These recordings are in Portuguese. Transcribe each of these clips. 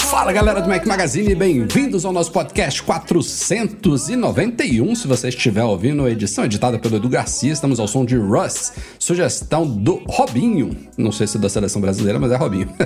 Fala galera do Mac Magazine, bem-vindos ao nosso podcast 491. Se você estiver ouvindo a edição editada pelo Edu Garcia, estamos ao som de Russ, sugestão do Robinho. Não sei se é da seleção brasileira, mas é Robinho.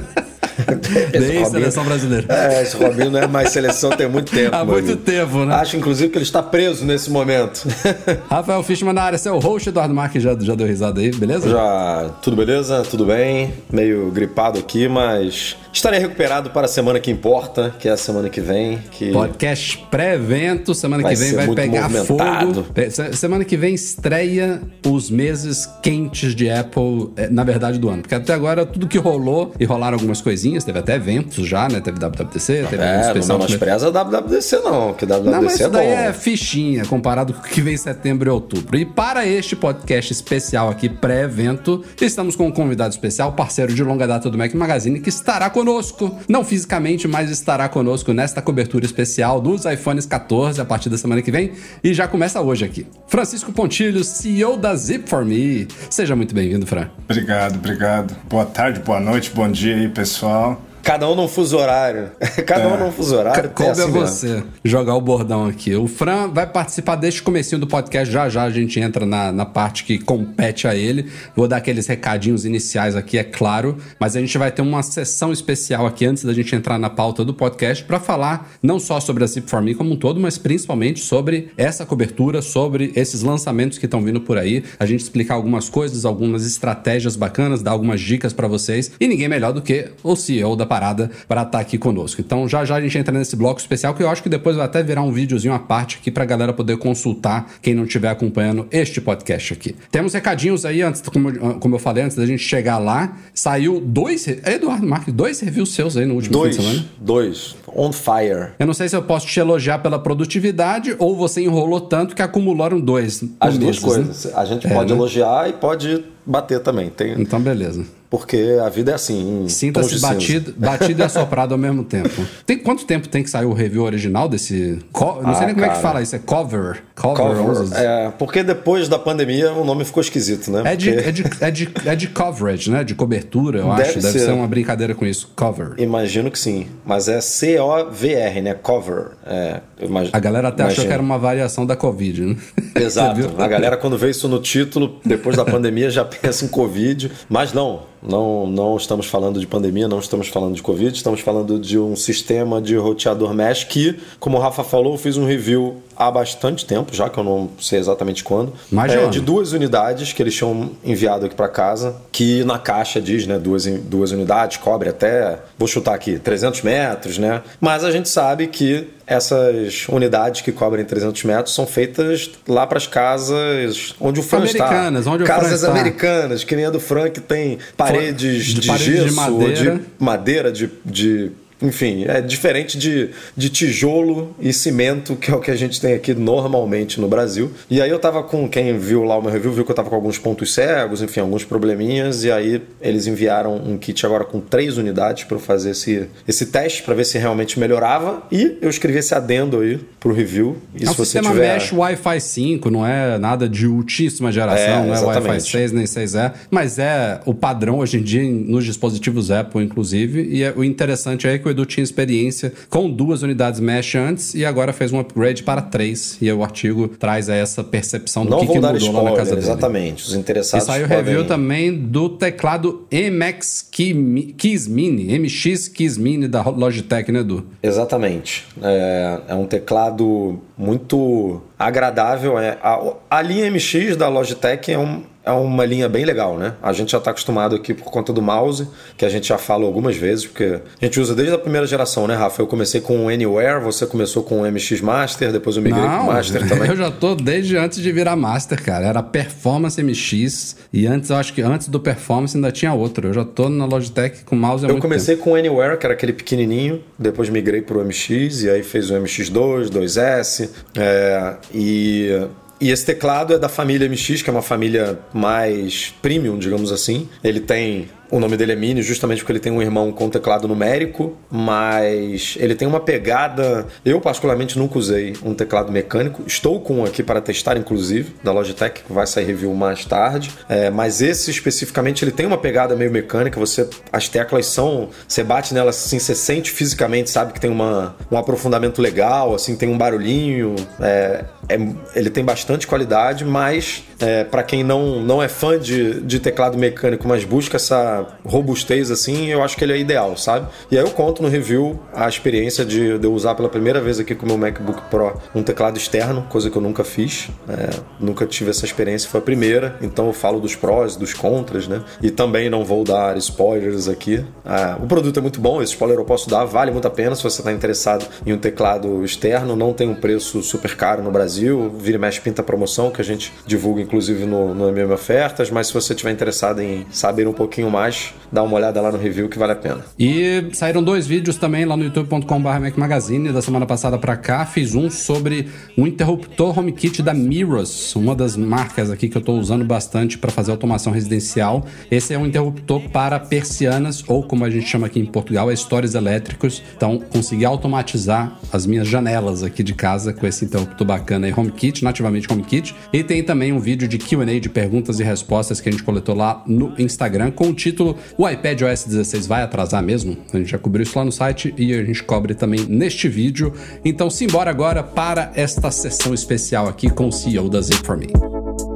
Nem seleção brasileira. É, esse Robinho não é mais seleção tem muito tempo. Há muito tempo, né? Acho, inclusive, que ele está preso nesse momento. Rafael Fishman na área, seu host, Eduardo Marques já, já deu risada aí, beleza? Já, tudo beleza? Tudo bem? Meio gripado aqui, mas estarei recuperado para a semana que importa, que é a semana que vem. Que... Podcast pré-evento, semana que vem vai pegar movimentado. fogo. Se- Semana que vem estreia os meses quentes de Apple, eh, na verdade, do ano. Porque até agora tudo que rolou, e rolaram algumas coisinhas, teve até eventos já, né? Teve WWDC, teve um É, não especial. menospreza a WWDC não, que WWDC Não, mas é isso daí bom. é fichinha comparado com o que vem em setembro e outubro. E para este podcast especial aqui, pré-evento, estamos com um convidado especial, parceiro de longa data do Mac Magazine, que estará conosco, não fisicamente, mas estará conosco nesta cobertura especial dos iPhones 14 a partir da semana que vem. E já começa hoje aqui. Francisco Pontilho, CEO da Zip4Me. Seja muito bem-vindo, Fran. Obrigado, obrigado. Boa tarde, boa noite, bom dia aí, pessoal. Cada um num fuso horário. Cada um num fuso horário. Coube é assim a mesmo. você jogar o bordão aqui. O Fran vai participar deste comecinho do podcast. Já já a gente entra na, na parte que compete a ele. Vou dar aqueles recadinhos iniciais aqui, é claro. Mas a gente vai ter uma sessão especial aqui antes da gente entrar na pauta do podcast para falar não só sobre a Zip4Me como um todo, mas principalmente sobre essa cobertura, sobre esses lançamentos que estão vindo por aí. A gente explicar algumas coisas, algumas estratégias bacanas, dar algumas dicas para vocês. E ninguém melhor do que o CEO da parada para estar aqui conosco. Então já já a gente entra nesse bloco especial que eu acho que depois vai até virar um videozinho à parte aqui pra galera poder consultar quem não estiver acompanhando este podcast aqui. Temos recadinhos aí antes, como, eu- como eu falei antes da gente chegar lá, saiu dois, Eduardo Marques, dois reviews seus aí no último Dois, fim de semana. dois. On fire. Eu não sei se eu posso te elogiar pela produtividade ou você enrolou tanto que acumularam dois. As duas meses, né? coisas. A gente É, pode né? elogiar e pode bater também. Tem... Então, beleza. Porque a vida é assim. Sinta-se batido, batido e assoprado ao mesmo tempo. Tem quanto tempo tem que sair o review original desse. co- não sei Ah, nem como é que cara. fala isso, é cover. Cover. Cover. É, porque depois da pandemia o nome ficou esquisito, né? É de, Porque é, de, é, de, é de coverage, né? De cobertura, eu acho. Deve Deve ser. ser uma brincadeira com isso. Cover. Imagino que sim. Mas é C-O-V-R, né? Cover. É, imag- A galera até achou que era uma variação da Covid, né? Exato. A galera, quando vê isso no título, depois da pandemia, já pensa em Covid. Mas não, não, não estamos falando de pandemia, não estamos falando de Covid, estamos falando de um sistema de roteador mesh que, como o Rafa falou, eu fiz um review há bastante tempo, já que eu não sei exatamente quando. Mais de é, de duas unidades que eles tinham enviado aqui para casa, que na caixa diz, né, duas, duas unidades, cobre até, vou chutar aqui, 300 metros, né? Mas a gente sabe que essas unidades que cobrem 300 metros são feitas lá para as casas onde o Fran está. Americanas, onde o Fran Casas está. americanas, que nem a do Fran, que tem paredes de de, paredes de gesso, madeira. de madeira, de, de enfim, é diferente de, de tijolo e cimento, que é o que a gente tem aqui normalmente no Brasil. E aí eu tava com, quem viu lá o meu review, viu que eu tava com alguns pontos cegos, enfim, alguns probleminhas, e aí eles enviaram um kit agora com três unidades para eu fazer esse, esse teste, para ver se realmente melhorava, e eu escrevi esse adendo aí pro review. E É um se você sistema tiver... mesh Wi-Fi 5, não é nada de ultíssima geração, É, não é Wi-Fi exatamente. 6 nem 6E, mas é o padrão hoje em dia nos dispositivos Apple, inclusive. E é- o interessante é que o Edu tinha experiência com duas unidades mesh antes e agora fez um upgrade para três. E o artigo traz essa percepção do Não que, que mudou lá spoiler, na casa dele. exatamente. Os E interessados saiu podem... review também do teclado MX Key- Keys Mini, MX Keys Mini da Logitech, né, Edu? Exatamente. É, é um teclado muito agradável. É, a, a linha MX da Logitech é um, é uma linha bem legal, né? A gente já está acostumado aqui por conta do mouse, que a gente já fala algumas vezes, porque a gente usa desde a primeira geração, né, Rafa? Eu comecei com o Anywhere, você começou com o MX Master, depois eu migrei Não, pro Master também. Eu já tô desde antes de virar Master, cara. Era Performance MX e antes, eu acho que antes do Performance ainda tinha outro. Eu já tô na Logitech com mouse há Eu comecei tempo. com o Anywhere, que era aquele pequenininho, depois migrei pro MX e aí fez o MX2, 2S, é, e e esse teclado é da família MX, que é uma família mais premium, digamos assim. Ele tem o nome dele é Mini justamente porque ele tem um irmão com teclado numérico, mas ele tem uma pegada. Eu, particularmente, nunca usei um teclado mecânico. Estou com um aqui para testar, inclusive, da Logitech, vai sair review mais tarde. É, mas esse especificamente ele tem uma pegada meio mecânica. Você, as teclas são. Você bate nelas assim, você sente fisicamente, sabe que tem uma, um aprofundamento legal, assim, tem um barulhinho. É, é, ele tem bastante qualidade, mas é, para quem não, não é fã de, de teclado mecânico, mas busca essa robustez assim, eu acho que ele é ideal, sabe? E aí eu conto no review a experiência de, eu usar pela primeira vez aqui com o meu MacBook Pro um teclado externo, coisa que eu nunca fiz, é, nunca tive essa experiência, foi a primeira, então eu falo dos prós, dos contras, né? E também não vou dar spoilers aqui. Ah, o produto é muito bom, esse spoiler eu posso dar, vale muito a pena se você está interessado em um teclado externo, não tem um preço super caro no Brasil, vira e mexe pinta promoção que a gente divulga inclusive no, no MM Ofertas, mas se você estiver interessado em saber um pouquinho mais, dá uma olhada lá no review que vale a pena. E saíram dois vídeos também lá no youtube.com.br Mac Magazine da semana passada para cá. Fiz um sobre um interruptor HomeKit da Miros, uma das marcas aqui que eu estou usando bastante para fazer automação residencial. Esse é um interruptor para persianas, ou como a gente chama aqui em Portugal, é stores elétricos. Então, consegui automatizar as minhas janelas aqui de casa com esse interruptor bacana aí, HomeKit, nativamente HomeKit. E tem também um vídeo de QA de perguntas e respostas que a gente coletou lá no Instagram com o título título. O iPad OS 16 vai atrasar mesmo? A gente já cobriu isso lá no site e a gente cobre também neste vídeo. Então, simbora agora para esta sessão especial aqui com o CEO da Z4Me.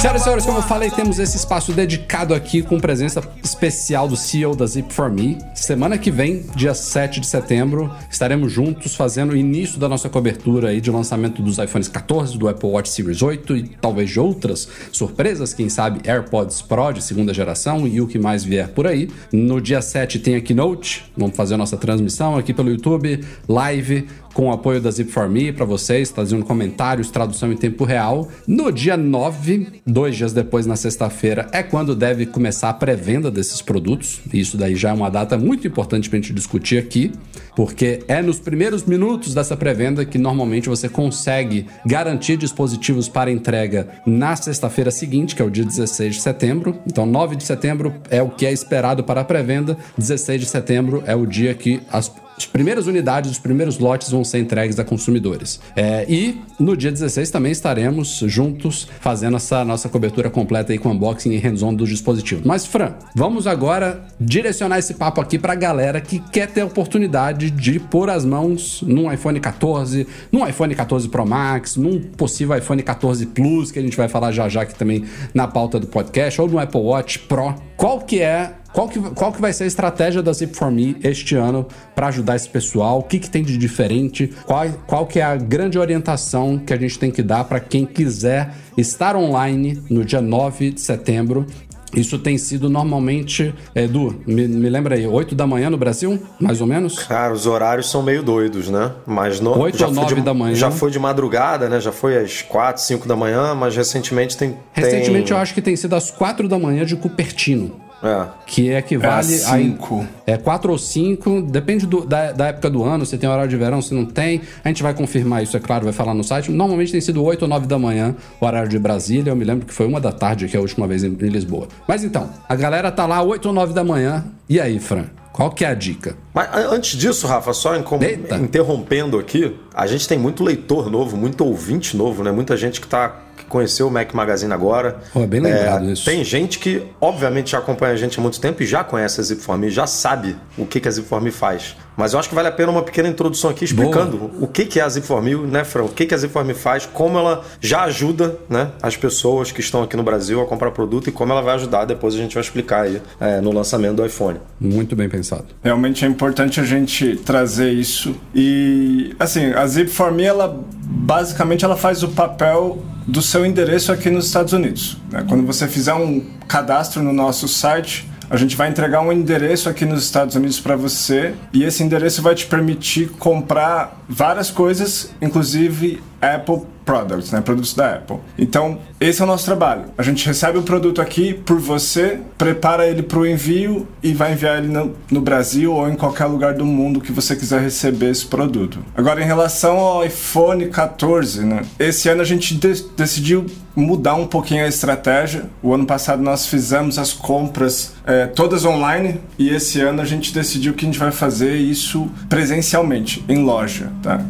Senhoras e senhores, como eu falei, temos esse espaço dedicado aqui com presença especial do CEO da Zip for Me. Semana que vem, dia 7 de setembro, estaremos juntos fazendo o início da nossa cobertura aí de lançamento dos iPhones 14, do Apple Watch Series 8 e talvez de outras surpresas, quem sabe AirPods Pro de segunda geração e o que mais vier por aí. No dia 7 tem a Keynote, vamos fazer a nossa transmissão aqui pelo YouTube, live com o apoio da Zip for Me para vocês, trazendo comentários, tradução em tempo real. No dia 9, dois dias depois, na sexta-feira, é quando deve começar a pré-venda desses produtos. Isso daí já é uma data muito importante para a gente discutir aqui, porque é nos primeiros minutos dessa pré-venda que normalmente você consegue garantir dispositivos para entrega na sexta-feira seguinte, que é o dia 16 de setembro. Então, 9 de setembro é o que é esperado para a pré-venda, 16 de setembro é o dia que as as primeiras unidades, os primeiros lotes vão ser entregues a consumidores. É, e no dia 16 também estaremos juntos fazendo essa nossa cobertura completa aí com unboxing e hands-on dos dispositivos. Mas, Fran, vamos agora direcionar esse papo aqui para a galera que quer ter a oportunidade de pôr as mãos num iPhone 14, num iPhone 14 Pro Max, num possível iPhone 14 Plus, que a gente vai falar já já aqui também na pauta do podcast, ou no Apple Watch Pro. Qual que é qual que, qual que vai ser a estratégia da Zip for Me este ano para ajudar esse pessoal? O que, que tem de diferente? Qual, qual que é a grande orientação que a gente tem que dar para quem quiser estar online no dia 9 de setembro isso tem sido normalmente, Edu, me, me lembra aí, 8 da manhã no Brasil, mais ou menos? Cara, os horários são meio doidos, né? Mas no, 8 ou 9 de, da manhã. Já foi de madrugada, né? Já foi às 4, 5 da manhã, mas recentemente tem. Recentemente tem... eu acho que tem sido às 4 da manhã de Cupertino. É. Que equivale é a 5. É 4 ou 5, depende do, da, da, época do ano, se tem horário de verão, se não tem. A gente vai confirmar isso, é claro, vai falar no site. Normalmente tem sido 8 ou 9 da manhã, o horário de Brasília. Eu me lembro que foi uma da tarde, que é a última vez em, em Lisboa. Mas então, a galera tá lá 8 ou 9 da manhã. E aí, Fran? Qual que é a dica? Mas antes disso, Rafa, só interrompendo aqui, a gente tem muito leitor novo, muito ouvinte novo, né? Muita gente que tá que conheceu o Mac Magazine agora. Oh, é bem lembrado é, isso. Tem gente que, obviamente, já acompanha a gente há muito tempo e já conhece a Zipform, já sabe o que, que a Zipform faz. Mas eu acho que vale a pena uma pequena introdução aqui explicando Boa. o que, que é a Zipform, né, Fran? O que, que a Zipform faz, como ela já ajuda né, as pessoas que estão aqui no Brasil a comprar produto e como ela vai ajudar. Depois a gente vai explicar aí é, no lançamento do iPhone. Muito bem pensado. Realmente é importante a gente trazer isso. E, assim, a Zipform, ela basicamente ela faz o papel do seu endereço aqui nos Estados Unidos. Né? Quando você fizer um cadastro no nosso site, a gente vai entregar um endereço aqui nos Estados Unidos para você e esse endereço vai te permitir comprar várias coisas, inclusive Apple Products, né? Produtos da Apple. Então, esse é o nosso trabalho. A gente recebe o produto aqui por você, prepara ele para o envio e vai enviar ele no, no, Brasil ou em qualquer lugar do mundo que você quiser receber esse produto. Agora, em relação ao iPhone 14, né? Esse ano a gente de decidiu mudar um pouquinho a estratégia. O ano passado nós fizemos as compras é, todas online e esse ano a gente decidiu que a gente vai fazer isso presencialmente, em loja, tá?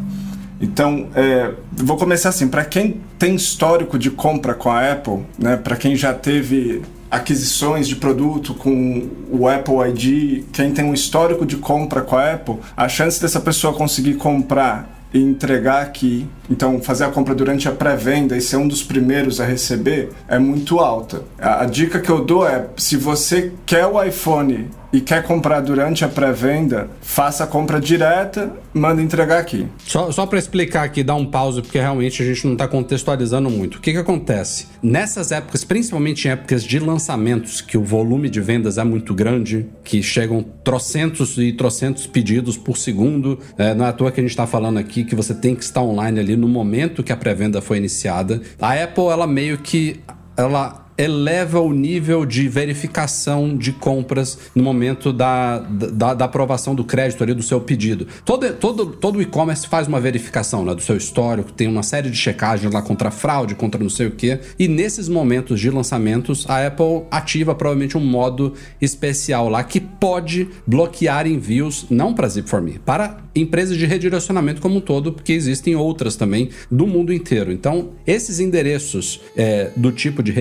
Então, é, vou começar assim. Para quem tem histórico de compra com a Apple, né, para quem já teve aquisições de produto com o Apple ID, quem tem um histórico de compra com a Apple, a chance dessa pessoa conseguir comprar e entregar aqui, então fazer a compra durante a pré-venda e ser um dos primeiros a receber é muito alta. A, a, dica que eu dou é: se você quer o iPhone e quer comprar durante a pré-venda, faça a compra direta, manda entregar aqui. Só, só para explicar aqui, dar um pause, porque realmente a gente não está contextualizando muito. O que, que acontece? Nessas épocas, principalmente em épocas de lançamentos, que o volume de vendas é muito grande, que chegam trocentos e trocentos pedidos por segundo, é, não é à toa que a gente está falando aqui que você tem que estar online ali no momento que a pré-venda foi iniciada. A Apple, ela meio que ela eleva o nível de verificação de compras no momento da, da, da aprovação do crédito ali do seu pedido. Todo, todo, todo e-commerce faz uma verificação né, do seu histórico, tem uma série de checagens lá contra fraude, contra não sei o que. E nesses momentos de lançamentos, a Apple ativa provavelmente um modo especial lá que pode bloquear envios não para Zip4Me, para empresas de redirecionamento como um todo, porque existem outras também do mundo inteiro. Então, esses endereços é, do tipo de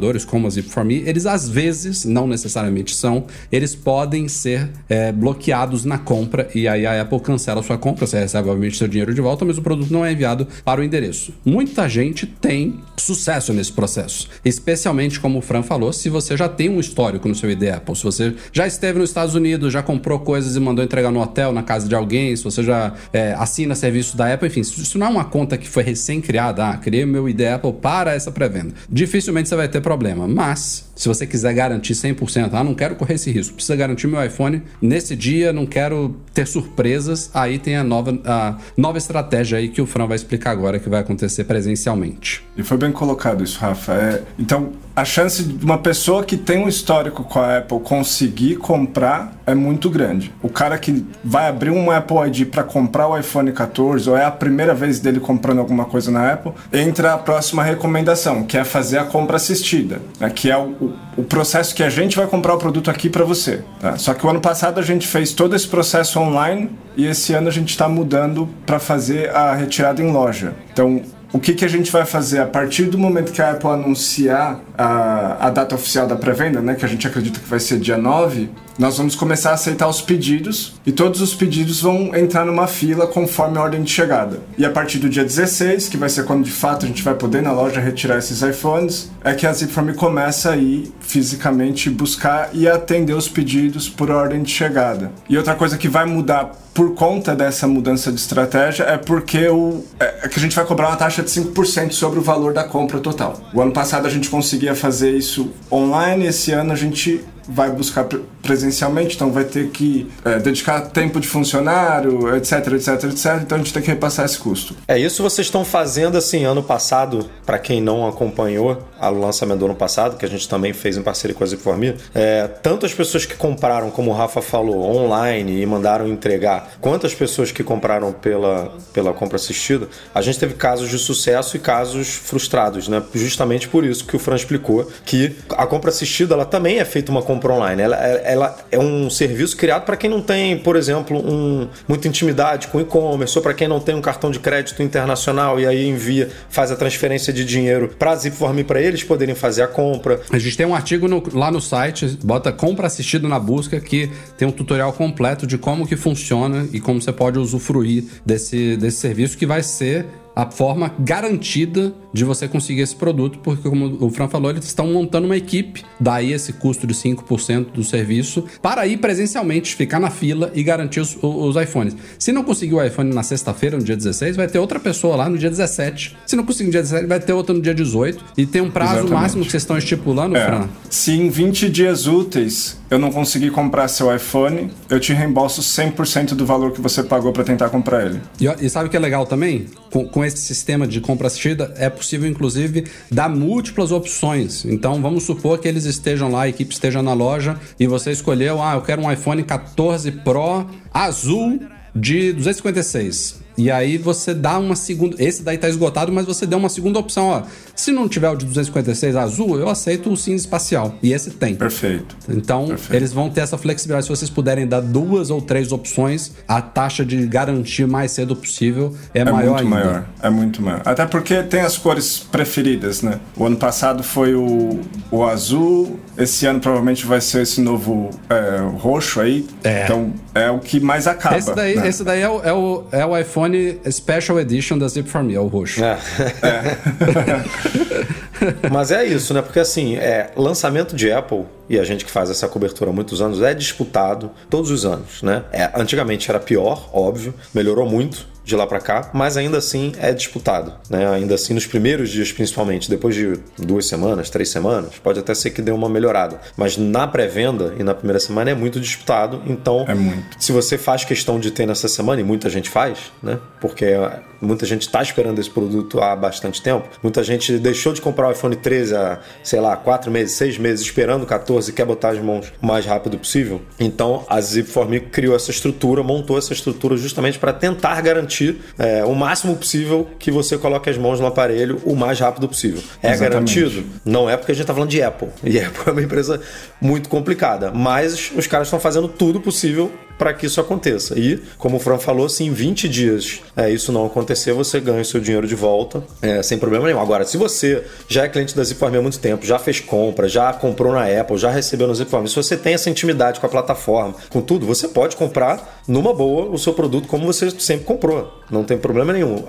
redirecionador como a Zip4Me, eles às vezes, não necessariamente são, eles podem ser é, bloqueados na compra e aí a Apple cancela a sua compra, você recebe obviamente seu dinheiro de volta, mas o produto não é enviado para o endereço. Muita gente tem sucesso nesse processo, especialmente como o Fran falou, se você já tem um histórico no seu ID Apple, se você já esteve nos Estados Unidos, já comprou coisas e mandou entregar no hotel, na casa de alguém, se você já é, assina serviço da Apple, enfim, se isso não é uma conta que foi recém-criada, ah, criei meu ID Apple para essa pré-venda, dificilmente você vai ter problema. Mas, se você quiser garantir 100%, ah, não quero correr esse risco, precisa garantir meu iPhone nesse dia, não quero ter surpresas, aí tem a nova, a nova estratégia aí que o Fran vai explicar agora que vai acontecer presencialmente. E foi bem colocado isso, Rafa. É, então, a chance de uma pessoa que tem um histórico com a Apple conseguir comprar é muito grande. O cara que vai abrir um Apple ID para comprar o iPhone 14 ou é a primeira vez dele comprando alguma coisa na Apple, entra a próxima recomendação, que é fazer a compra assistida, né? que é o, o, processo que a gente vai comprar o produto aqui para você. Tá? Só que o ano passado a gente fez todo esse processo online e esse ano a gente está mudando para fazer a retirada em loja. Então o que, que a gente vai fazer? A partir do momento que a Apple anunciar a, a data oficial da pré-venda, né, que a gente acredita que vai ser dia 9, nós vamos começar a aceitar os pedidos e todos os pedidos vão entrar numa fila conforme a ordem de chegada. E a partir do dia 16, que vai ser quando de fato a gente vai poder na loja retirar esses iPhones, é que a Zipform começa a ir fisicamente buscar e atender os pedidos por ordem de chegada. E outra coisa que vai mudar por conta dessa mudança de estratégia é porque o, é, é que a gente vai cobrar uma taxa de 5% sobre o valor da compra total. O ano passado a gente conseguia fazer isso online, esse ano a gente vai buscar presencialmente, então vai ter que é, dedicar tempo de funcionário, etc, etc, etc. Então a gente tem que repassar esse custo. É isso vocês estão fazendo assim ano passado, para quem não acompanhou o lançamento do ano passado, que a gente também fez em parceria com a Zipformia, é, tanto as pessoas que compraram, como o Rafa falou, online e mandaram entregar, quanto as pessoas que compraram pela, pela compra assistida, a gente teve casos de sucesso e casos frustrados, né? Justamente por isso que o Fran explicou que a compra assistida ela também é feita uma compra online. Ela, ela é um serviço criado para quem não tem, por exemplo, um, muita intimidade com e-commerce, ou para quem não tem um cartão de crédito internacional e aí envia, faz a transferência de dinheiro para a Zipforme para eles poderem fazer a compra. A gente tem um artigo no, lá no site, bota compra assistida na busca, que tem um tutorial completo de como que funciona e como você pode usufruir desse, desse serviço que vai ser a forma garantida de você conseguir esse produto, porque como o Fran falou, eles estão montando uma equipe, daí esse custo de 5% do serviço, para ir presencialmente, ficar na fila e garantir os, os iPhones. Se não conseguir o iPhone na sexta-feira, no dia 16, vai ter outra pessoa lá no dia 17. Se não conseguir no dia 17, vai ter outra no dia 18. E tem um prazo Exatamente. máximo que vocês estão estipulando, é. Fran? Se em 20 dias úteis eu não conseguir comprar seu iPhone, eu te reembolso 100% do valor que você pagou para tentar comprar ele. E, e, sabe o que é legal também? Com, com esse sistema de compra assistida, é possível, inclusive, dar múltiplas opções. Então, vamos supor que eles estejam lá, a equipe esteja na loja e você escolheu, ah, eu quero um iPhone 14 Pro azul de 256. E aí você dá uma segunda. Esse daí tá esgotado, mas você deu uma segunda opção, ó. Se não tiver o de 256 azul, eu aceito o cinza espacial. E esse tem. Perfeito. Então, Perfeito. eles vão ter essa flexibilidade. Se vocês puderem dar duas ou três opções, a taxa de garantir mais cedo possível é, é maior muito ainda. maior. É muito maior. Até porque tem as cores preferidas, né? O ano passado foi o, o azul, esse ano provavelmente vai ser esse novo é, roxo aí. É. Então, é o que mais acaba. Esse daí, né? esse daí é, o, é, o, é o iPhone Special Edition da Zip for Me, é o roxo. É. é. Mas é isso, né? Porque assim, é, lançamento de Apple, e a gente que faz essa cobertura há muitos anos, é disputado todos os anos, né? É, antigamente era pior, óbvio, melhorou muito de lá para cá, mas ainda assim é disputado, né? Ainda assim nos primeiros dias, principalmente, depois de duas semanas, três semanas, pode até ser que dê uma melhorada, mas na pré-venda e na primeira semana é muito disputado, então é muito. se você faz questão de ter nessa semana e muita gente faz, né? Porque muita gente está esperando esse produto há bastante tempo, muita gente deixou de comprar o iPhone 13 há, sei lá, quatro meses, seis meses esperando o 14 e quer botar as mãos o mais rápido possível. Então a Zip4Me criou essa estrutura, montou essa estrutura justamente para tentar garantir garantir é, o máximo possível que você coloque as mãos no aparelho o mais rápido possível. É Exatamente. garantido? Não é porque a gente está falando de Apple. E Apple é uma empresa muito complicada. Mas os caras estão fazendo tudo possível para que isso aconteça. E, como o Fran falou, se em 20 dias é, isso não acontecer, você ganha o seu dinheiro de volta é, sem problema nenhum. Agora, se você já é cliente da Zipform há muito tempo, já fez compra, já comprou na Apple, já recebeu no Zipform, se você tem essa intimidade com a plataforma, com tudo, você pode comprar numa boa o seu produto como você sempre comprou. Não tem problema nenhum.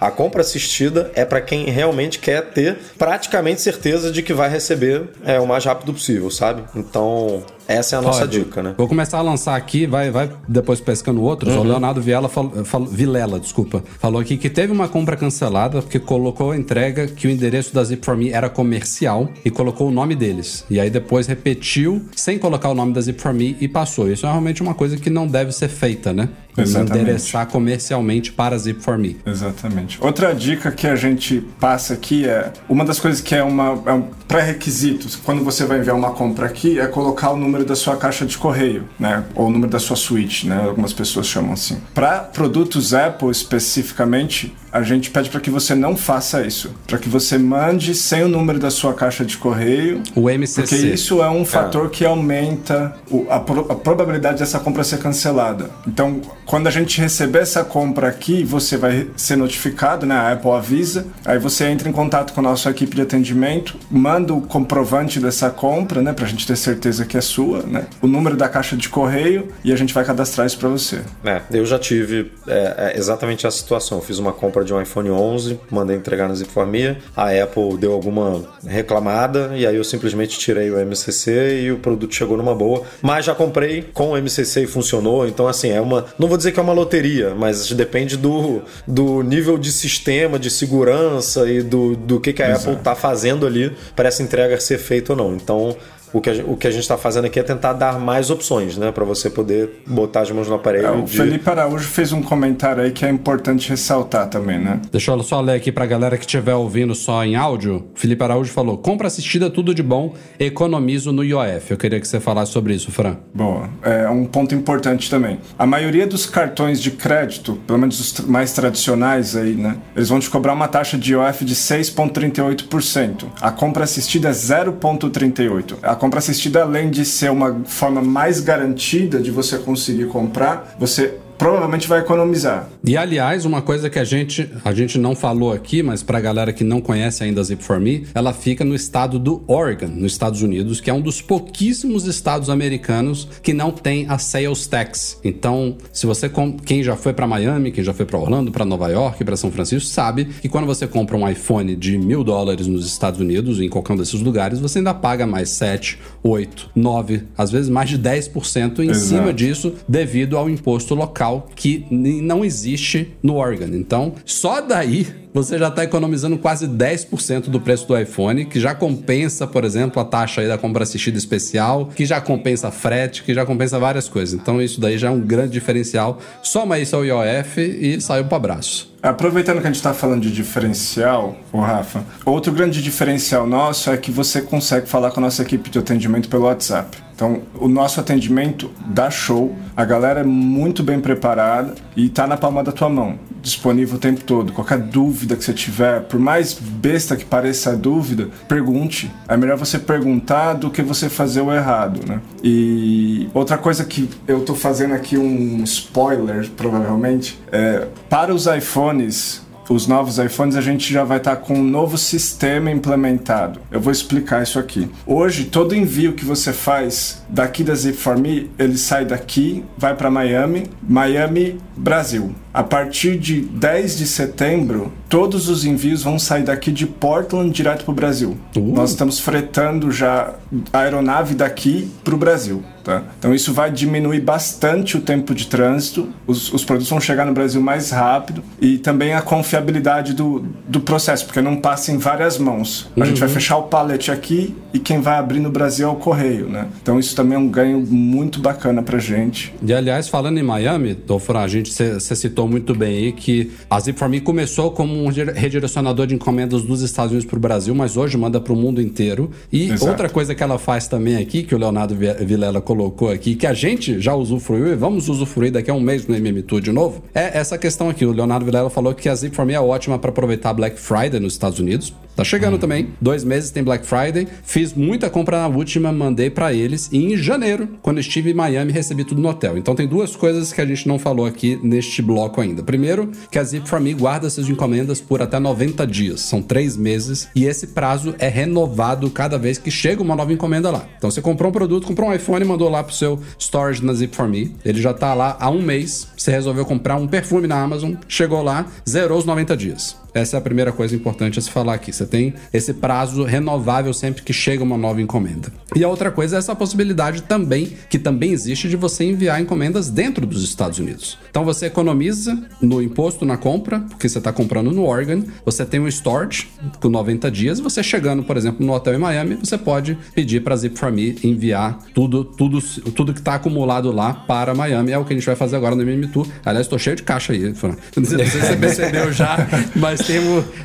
A compra assistida é para quem realmente quer ter praticamente certeza de que vai receber é, o mais rápido possível, sabe? Então, essa é a nossa Pode. dica, né? Vou começar a lançar aqui, vai, vai depois pescando outros. Uhum. O Leonardo Viela falou, falou, Vilela, desculpa, falou aqui que teve uma compra cancelada porque colocou a entrega que o endereço da Zip for Me era comercial e colocou o nome deles. E aí depois repetiu sem colocar o nome da Zip for Me e passou. Isso é realmente uma coisa que não deve ser feita, né? Exatamente. Endereçar comercialmente para Zip for Me. Exatamente. Outra dica que a gente passa aqui é uma das coisas que é, uma, é um pré-requisito quando você vai enviar uma compra aqui é colocar o número da sua caixa de correio, né? Ou o número da sua suíte, né? Algumas pessoas chamam assim. Para produtos Apple especificamente, a gente pede para que você não faça isso, para que você mande sem o número da sua caixa de correio, o MCC, porque isso é um fator é. que aumenta o, a, pro, a probabilidade dessa compra ser cancelada. Então, quando a gente receber essa compra aqui, você vai ser notificado, né? A Apple avisa, aí você entra em contato com a nossa equipe de atendimento, manda o comprovante dessa compra, né? Pra gente ter certeza que é sua, né? O número da caixa de correio e a gente vai cadastrar isso para você. É, eu já tive é, é exatamente essa situação. Eu fiz uma compra de um iPhone 11, mandei entregar na Zipformia, a Apple deu alguma reclamada e aí eu simplesmente tirei o MCC e o produto chegou numa boa. Mas já comprei com o MCC e funcionou, então assim, é uma... Não vou dizer que é uma loteria, mas depende do, do nível de sistema, de segurança e do, do que, que a Exato. Apple está fazendo ali para essa entrega ser feita ou não. Então, o que, a, o que a gente está fazendo aqui é tentar dar mais opções, né? Para você poder botar as mãos no aparelho. É, o de... Felipe Araújo fez um comentário aí que é importante ressaltar também, né? Deixa eu só ler aqui para a galera que estiver ouvindo só em áudio. Felipe Araújo falou: compra assistida, tudo de bom, economizo no IOF. Eu queria que você falasse sobre isso, Fran. Boa. É um ponto importante também. A maioria dos cartões de crédito, pelo menos os mais tradicionais aí, né? Eles vão te cobrar uma taxa de IOF de 6,38%. A compra assistida é 0,38%. A compra assistida, além de ser uma forma mais garantida de você conseguir comprar, você provavelmente vai economizar. E aliás, uma coisa que a gente, a gente não falou aqui, mas para a galera que não conhece ainda a Zip4Me, ela fica no estado do Oregon, nos Estados Unidos, que é um dos pouquíssimos estados americanos que não tem a sales tax. Então, se você quem já foi para Miami, quem já foi para Orlando, para Nova York, para São Francisco, sabe que quando você compra um iPhone de mil dólares nos Estados Unidos, em qualquer um desses lugares, você ainda paga mais 7, 8, 9, às vezes mais de 10% em Exato. cima disso, devido ao imposto local que não existe no Oregon. Então, só daí você já está economizando quase 10% do preço do iPhone, que já compensa, por exemplo, a taxa da compra assistida especial, que já compensa frete, que já compensa várias coisas. Então isso daí já é um grande diferencial. Soma isso ao IOF e saiu para abraço. Aproveitando que a gente está falando de diferencial, o Rafa, outro grande diferencial nosso é que você consegue falar com a nossa equipe de atendimento pelo WhatsApp. Então, o nosso atendimento dá show, a galera é muito bem preparada e está na palma da tua mão, disponível o tempo todo. Qualquer dúvida que você tiver, por mais besta que pareça a dúvida, pergunte. É melhor você perguntar do que você fazer o errado, né? E outra coisa que eu estou fazendo aqui um spoiler, provavelmente, é para os iPhones os novos iPhones, a gente já vai estar tá com um novo sistema implementado. Eu vou explicar isso aqui. Hoje, todo envio que você faz daqui da Zip4Me, ele sai daqui, vai para Miami, Miami, Brasil. A partir de 10 de setembro, todos os envios vão sair daqui de Portland direto para o Brasil. Uh. Nós estamos fretando já a aeronave daqui para o Brasil. Tá? Então isso vai diminuir bastante o tempo de trânsito, os, os, produtos vão chegar no Brasil mais rápido e também a confiabilidade do, do processo, porque não passa em várias mãos. A uhum. gente vai uhum. fechar o pallet aqui e quem vai abrir no Brasil é o correio. Né? Então isso também é um ganho muito bacana para gente. E aliás, falando em Miami, Dofra, a gente você citou muito bem aí que a Zip4Me começou como um redirecionador de encomendas dos Estados Unidos para o Brasil, mas hoje manda para o mundo inteiro. E Exato. outra coisa que ela faz também aqui, que o Leonardo Vilela colocou aqui, que a gente já usufruiu e vamos usufruir daqui a um mês no MM Tour de novo, é essa questão aqui. O Leonardo Vilela falou que a Zip4Me é ótima para aproveitar Black Friday nos Estados Unidos. Tá chegando uhum. também. Dois meses tem Black Friday. Fiz muita compra na última, mandei para eles. E em janeiro, quando estive em Miami, recebi tudo no hotel. Então tem duas coisas que a gente não falou aqui neste bloco ainda. Primeiro, que a Zip4Me guarda suas encomendas por até 90 dias. São três meses. E esse prazo é renovado cada vez que chega uma nova encomenda lá. Então você comprou um produto, comprou um iPhone mandou lá pro seu storage na Zip4Me. Ele já tá lá há um mês. Você resolveu comprar um perfume na Amazon, chegou lá, zerou os 90 dias. Essa é a primeira coisa importante a se falar aqui. Você tem esse prazo renovável sempre que chega uma nova encomenda. E a outra coisa é essa possibilidade também, que também existe, de você enviar encomendas dentro dos Estados Unidos. Então você economiza no imposto na compra, porque você está comprando no Oregon, você tem um storage com 90 dias, você chegando, por exemplo, no hotel em Miami, você pode pedir para a Zip4Me enviar tudo, tudo, tudo que está acumulado lá para Miami. É o que a gente vai fazer agora no MM Tour. Aliás, estou cheio de caixa aí, Fran. Não sei se você percebeu já, mas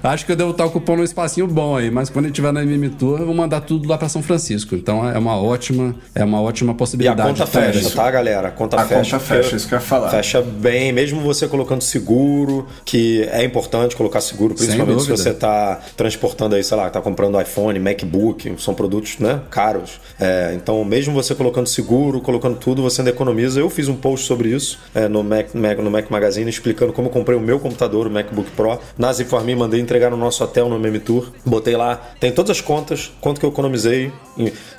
Acho que eu devo estar ocupando um espacinho bom aí, mas quando a gente estiver na MM Tour, eu vou mandar tudo lá para São Francisco. Então é uma ótima, é uma ótima possibilidade. E a conta fecha, isso. tá, galera? A conta a fecha. Conta fecha, isso que eu ia falar. Fecha bem, mesmo você colocando seguro, que é importante colocar seguro, principalmente se você está transportando aí, sei lá, está comprando iPhone, MacBook, são produtos né, caros. É, então, mesmo você colocando seguro, colocando tudo, você ainda economiza. Eu fiz um post sobre isso é, no, Mac, Mac, no Mac Magazine explicando como eu comprei o meu computador, o MacBook Pro, nas Informe, mandei entregar no nosso hotel no Meme Tour. Botei lá, tem todas as contas, quanto que eu economizei.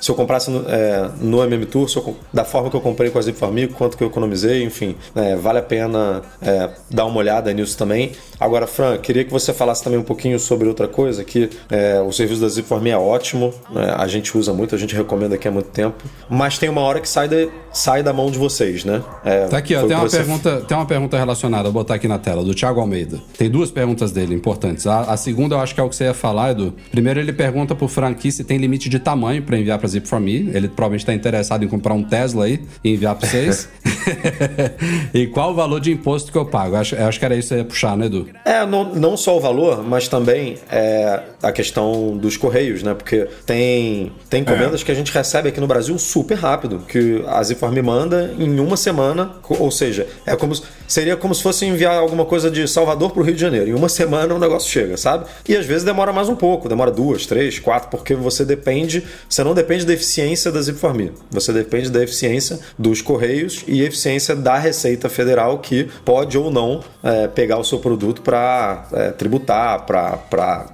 Se eu comprasse no, é, no MM Tour, eu, da forma que eu comprei com a Zip4Me, quanto que eu economizei, enfim, é, vale a pena é, dar uma olhada nisso também. Agora, Fran, queria que você falasse também um pouquinho sobre outra coisa, que é, o serviço da Zip4Me é ótimo, né? a gente usa muito, a gente recomenda aqui há muito tempo, mas tem uma hora que sai, de, sai da mão de vocês, né? É, tá aqui, ó, tem uma, pergunta, tem uma pergunta relacionada, vou botar aqui na tela, do Thiago Almeida. Tem duas perguntas dele importantes. A, a, segunda eu acho que é o que você ia falar, Edu. Primeiro ele pergunta pro Franqui se tem limite de tamanho para enviar para Zip4Me. Ele provavelmente está interessado em comprar um Tesla aí e enviar para vocês. e qual o valor de imposto que eu pago? Eu acho, eu acho que era isso que você ia puxar, né, Edu? É, não, não só o valor, mas também é, a questão dos correios, né? Porque tem, tem encomendas é. que a gente recebe aqui no Brasil super rápido, que a Zip4Me manda em uma semana, ou seja, é como seria como se fosse enviar alguma coisa de Salvador para o Rio de Janeiro. Em uma semana semana o negócio chega, sabe? E às vezes demora mais um pouco, demora duas, três, quatro, porque você depende, você não depende da eficiência da Zipformia, você depende da eficiência dos correios e eficiência da Receita Federal que pode ou não é, pegar o seu produto para é, tributar, para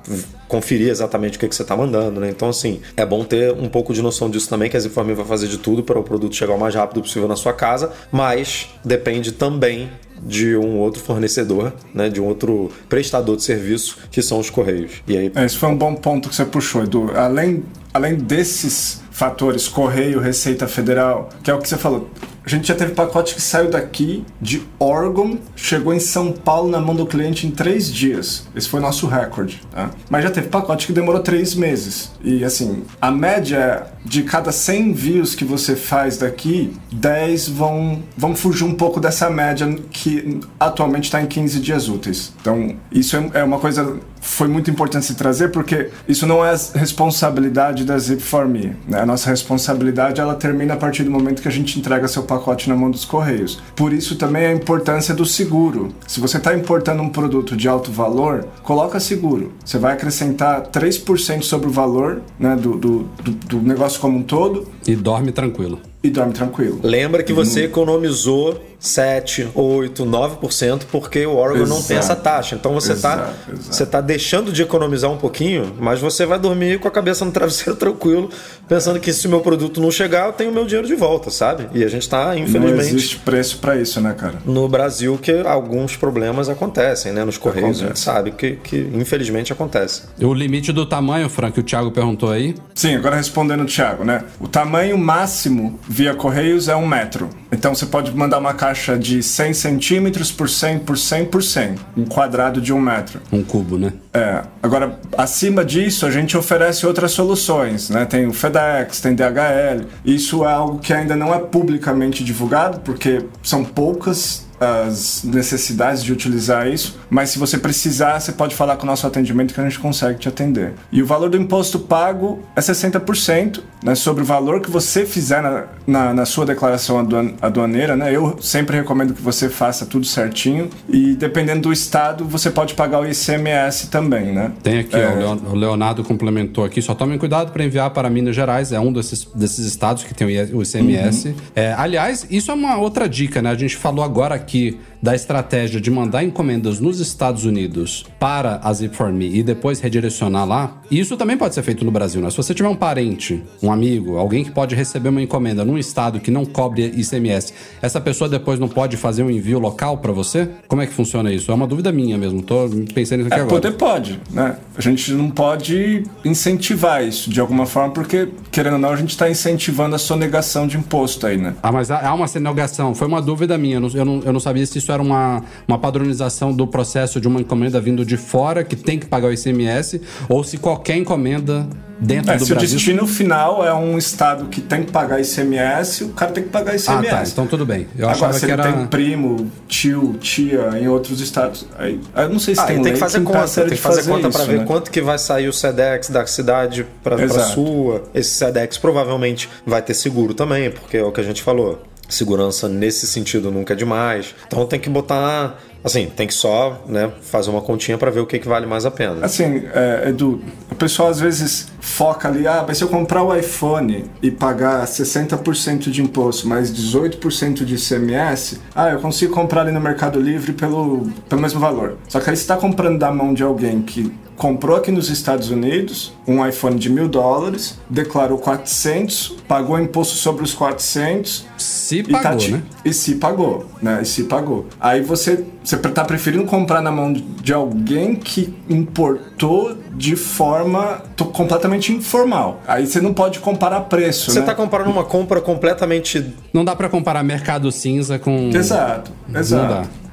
conferir exatamente o que, que você está mandando, né? Então, assim, é bom ter um pouco de noção disso também, que a Zipformia vai fazer de tudo para o produto chegar o mais rápido possível na sua casa, mas depende também de um outro fornecedor, né, de um outro prestador de serviço, que são os Correios. E aí... Esse foi um bom ponto que você puxou, Edu. Além, além desses fatores, Correio, Receita Federal, que é o que você falou, a gente já teve pacote que saiu daqui de órgão, chegou em São Paulo na mão do cliente em três dias. Esse foi nosso recorde. Tá? Mas já teve pacote que demorou três meses. E assim, a média de cada 100 views que você faz daqui, 10 vão, vão fugir um pouco dessa média que atualmente está em 15 dias úteis. Então, isso é, é uma coisa foi muito importante se trazer porque isso não é responsabilidade da Zip4Me. Né? A nossa responsabilidade ela termina a partir do momento que a gente entrega seu pacote na mão dos correios. Por isso também a importância do seguro. Se você está importando um produto de alto valor, coloca seguro. Você vai acrescentar 3% sobre o valor né, do, do, do, do negócio como um todo. E dorme tranquilo e dorme tranquilo. Lembra que você economizou 7, 8, 9% porque o Oregon não tem essa taxa. Então você está você tá deixando de economizar um pouquinho, mas você vai dormir com a cabeça no travesseiro tranquilo, pensando que se o meu produto não chegar, eu tenho meu dinheiro de volta, sabe? E a gente está, infelizmente. Não existe preço para isso, né, cara? No Brasil, que alguns problemas acontecem, né? Nos Correios, Acontece. a gente sabe que, que infelizmente acontece. O limite do tamanho, Frank, o Thiago perguntou aí? Sim, agora respondendo o Thiago, né? O tamanho máximo via Correios é um metro. Então você pode mandar uma caixa de 100 centímetros por 100 por 100 por 100, um quadrado de um metro. Um cubo, né? É. Agora, acima disso, a gente oferece outras soluções, né? Tem o FedEx, tem DHL. Isso é algo que ainda não é publicamente divulgado, porque são poucas as necessidades de utilizar isso, mas se você precisar, você pode falar com o nosso atendimento que a gente consegue te atender. E o valor do imposto pago é 60% né, sobre o valor que você fizer na, na, na sua declaração aduaneira. Né? Eu sempre recomendo que você faça tudo certinho e dependendo do estado, você pode pagar o ICMS também. Né? Tem aqui, é... o Leonardo complementou aqui, só tomem cuidado para enviar para Minas Gerais, é um desses, desses estados que tem o ICMS. Uhum. É, aliás, isso é uma outra dica, né? A gente falou agora aqui da estratégia de mandar encomendas nos Estados Unidos para a Zip4Me e depois redirecionar lá, isso também pode ser feito no Brasil, né? Se você tiver um parente, um amigo, alguém que pode receber uma encomenda num estado que não cobre ICMS, essa pessoa depois não pode fazer um envio local para você? Como é que funciona isso? É uma dúvida minha mesmo, tô pensando nisso aqui é, agora. Poder pode, né? A gente não pode incentivar isso de alguma forma, porque, querendo ou não, a gente está incentivando a sonegação de imposto aí, né? Ah, mas há uma sonegação. Foi uma dúvida minha. Eu não, eu não, eu não sabia se isso uma, uma padronização do processo de uma encomenda vindo de fora que tem que pagar o ICMS ou se qualquer encomenda dentro é, do se Brasil. Se o destino final é um estado que tem que pagar ICMS, o cara tem que pagar ICMS. Ah, tá. Então tudo bem. Eu Agora, se ele era... tem primo, tio, tia em outros estados, aí, eu não sei se ah, tem tem que fazer que conta, tem que fazer, fazer conta para ver né? quanto que vai sair o SEDEX da cidade para sua. Esse SEDEX provavelmente vai ter seguro também, porque é o que a gente falou segurança nesse sentido nunca é demais. Então tem que botar. Assim, tem que só né, fazer uma continha para ver o que, que vale mais a pena. Assim, é, Edu, o pessoal às vezes foca ali, ah, mas se eu comprar o iPhone e pagar 60% de imposto mais 18% de ICMS, ah, eu consigo comprar ali no Mercado Livre pelo, pelo mesmo valor. Só que aí você está comprando da mão de alguém que comprou aqui nos Estados Unidos um iPhone de mil dólares, declarou 400, pagou imposto sobre os 400. Se pagou, tá né? E se pagou, né? E se pagou. Aí você, você tá preferindo comprar na mão de alguém que importou de forma completamente informal. Aí você não pode comparar preço, Você né? tá comparando uma compra completamente... Não dá para comparar mercado cinza com... Exato, exato. Não dá.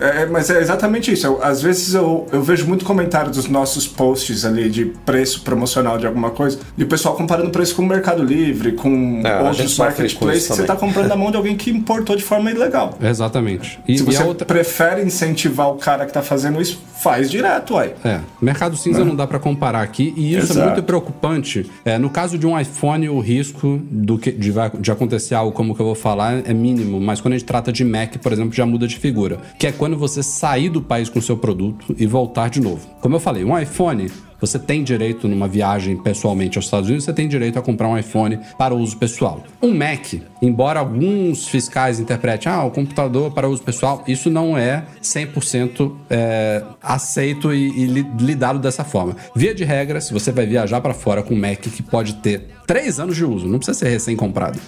É, mas é exatamente isso. Eu, às vezes eu, eu vejo muito comentário dos nossos posts ali de preço promocional de alguma coisa, e o pessoal comparando preço com o Mercado Livre, com é, outros marketplaces, que você está comprando na mão de alguém que importou de forma ilegal. Exatamente. E, Se você outra... prefere incentivar o cara que está fazendo isso, faz direto, uai. É. Mercado cinza não, não dá para comparar aqui, e isso Exato. é muito preocupante. É, no caso de um iPhone, o risco do que, de, de acontecer algo como que eu vou falar é mínimo, mas quando a gente trata de Mac, por exemplo, já muda de figura. Que é quando você sair do país com seu produto e voltar de novo. Como eu falei, um iPhone você tem direito, numa viagem pessoalmente aos Estados Unidos, você tem direito a comprar um iPhone para uso pessoal. Um Mac, embora alguns fiscais interpretem, ah, o computador para uso pessoal, isso não é 100% é, aceito e, e lidado dessa forma. Via de regra, se você vai viajar para fora com um Mac que pode ter 3 anos de uso, não precisa ser recém-comprado.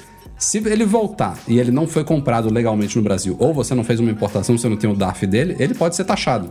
Se ele voltar e ele não foi comprado legalmente no Brasil, ou você não fez uma importação, você não tem o DAF dele, ele pode ser taxado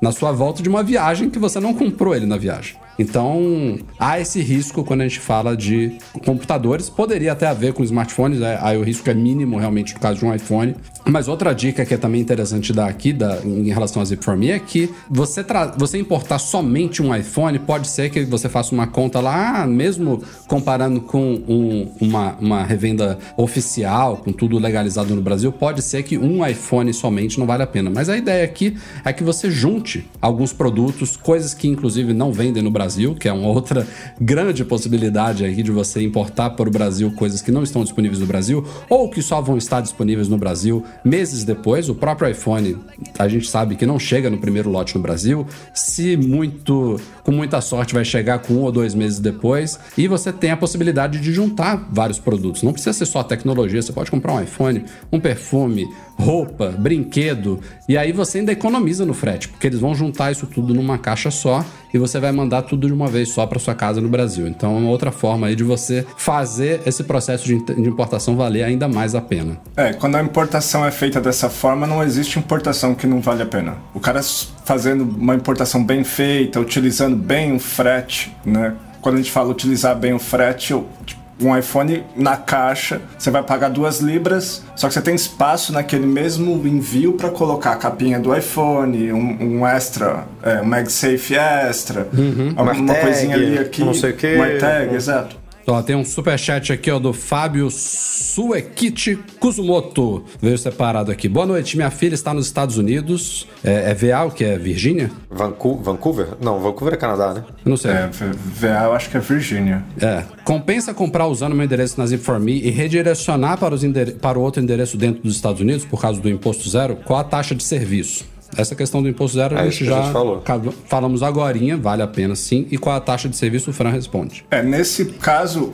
na sua volta de uma viagem que você não comprou ele na viagem. Então, há esse risco quando a gente fala de computadores. Poderia até haver com smartphones, né? aí o risco é mínimo realmente no caso de um iPhone. Mas outra dica que é também interessante dar aqui da, em relação a Zip4Me é que você, você importar somente um iPhone, pode ser que você faça uma conta lá, mesmo comparando com um, uma, uma revenda oficial, com tudo legalizado no Brasil, pode ser que um iPhone somente não vale a pena. Mas a ideia aqui é que você junte alguns produtos, coisas que inclusive não vendem no Brasil Brasil, que é uma outra grande possibilidade aí de você importar para o Brasil coisas que não estão disponíveis no Brasil ou que só vão estar disponíveis no Brasil meses depois. O próprio iPhone, a gente sabe que não chega no primeiro lote no Brasil. Se muito, com muita sorte, vai chegar com um ou dois meses depois. E você tem a possibilidade de juntar vários produtos. Não precisa ser só tecnologia, você pode comprar um iPhone, um perfume, roupa, brinquedo, e aí você ainda economiza no frete, porque eles vão juntar isso tudo numa caixa só e você vai mandar tudo de uma vez só para sua casa no Brasil. Então é uma outra forma aí de você fazer esse processo de importação valer ainda mais a pena. É, quando a importação é feita dessa forma, não existe importação que não vale a pena. O cara fazendo uma importação bem feita, utilizando bem o frete, né? Quando a gente fala utilizar bem o frete, eu, tipo, um iPhone na caixa, você vai pagar duas libras, só que você tem espaço naquele mesmo envio para colocar a capinha do iPhone, um, um extra, é, um MagSafe extra, uhum. uma, coisinha ali aqui, não sei o que, MyTag, exato. Ó, tem um super chat aqui, ó, do Fábio Suekichi Kuzumoto. Veio separado aqui. Boa noite, minha filha está nos Estados Unidos. É, é VA, o que é Virgínia? Vancouver? Não, Vancouver é Canadá, né? Eu não sei. É, VA eu acho que é Virgínia. É. Compensa comprar usando meu endereço na Zip4Me e redirecionar para, os para o outro endereço dentro dos Estados Unidos por causa do imposto zero? Qual a taxa de serviço? Essa questão do imposto zero, é a gente já a gente falou. falamos agora, vale a pena sim. E qual a taxa de serviço? O Fran responde. É, nesse caso,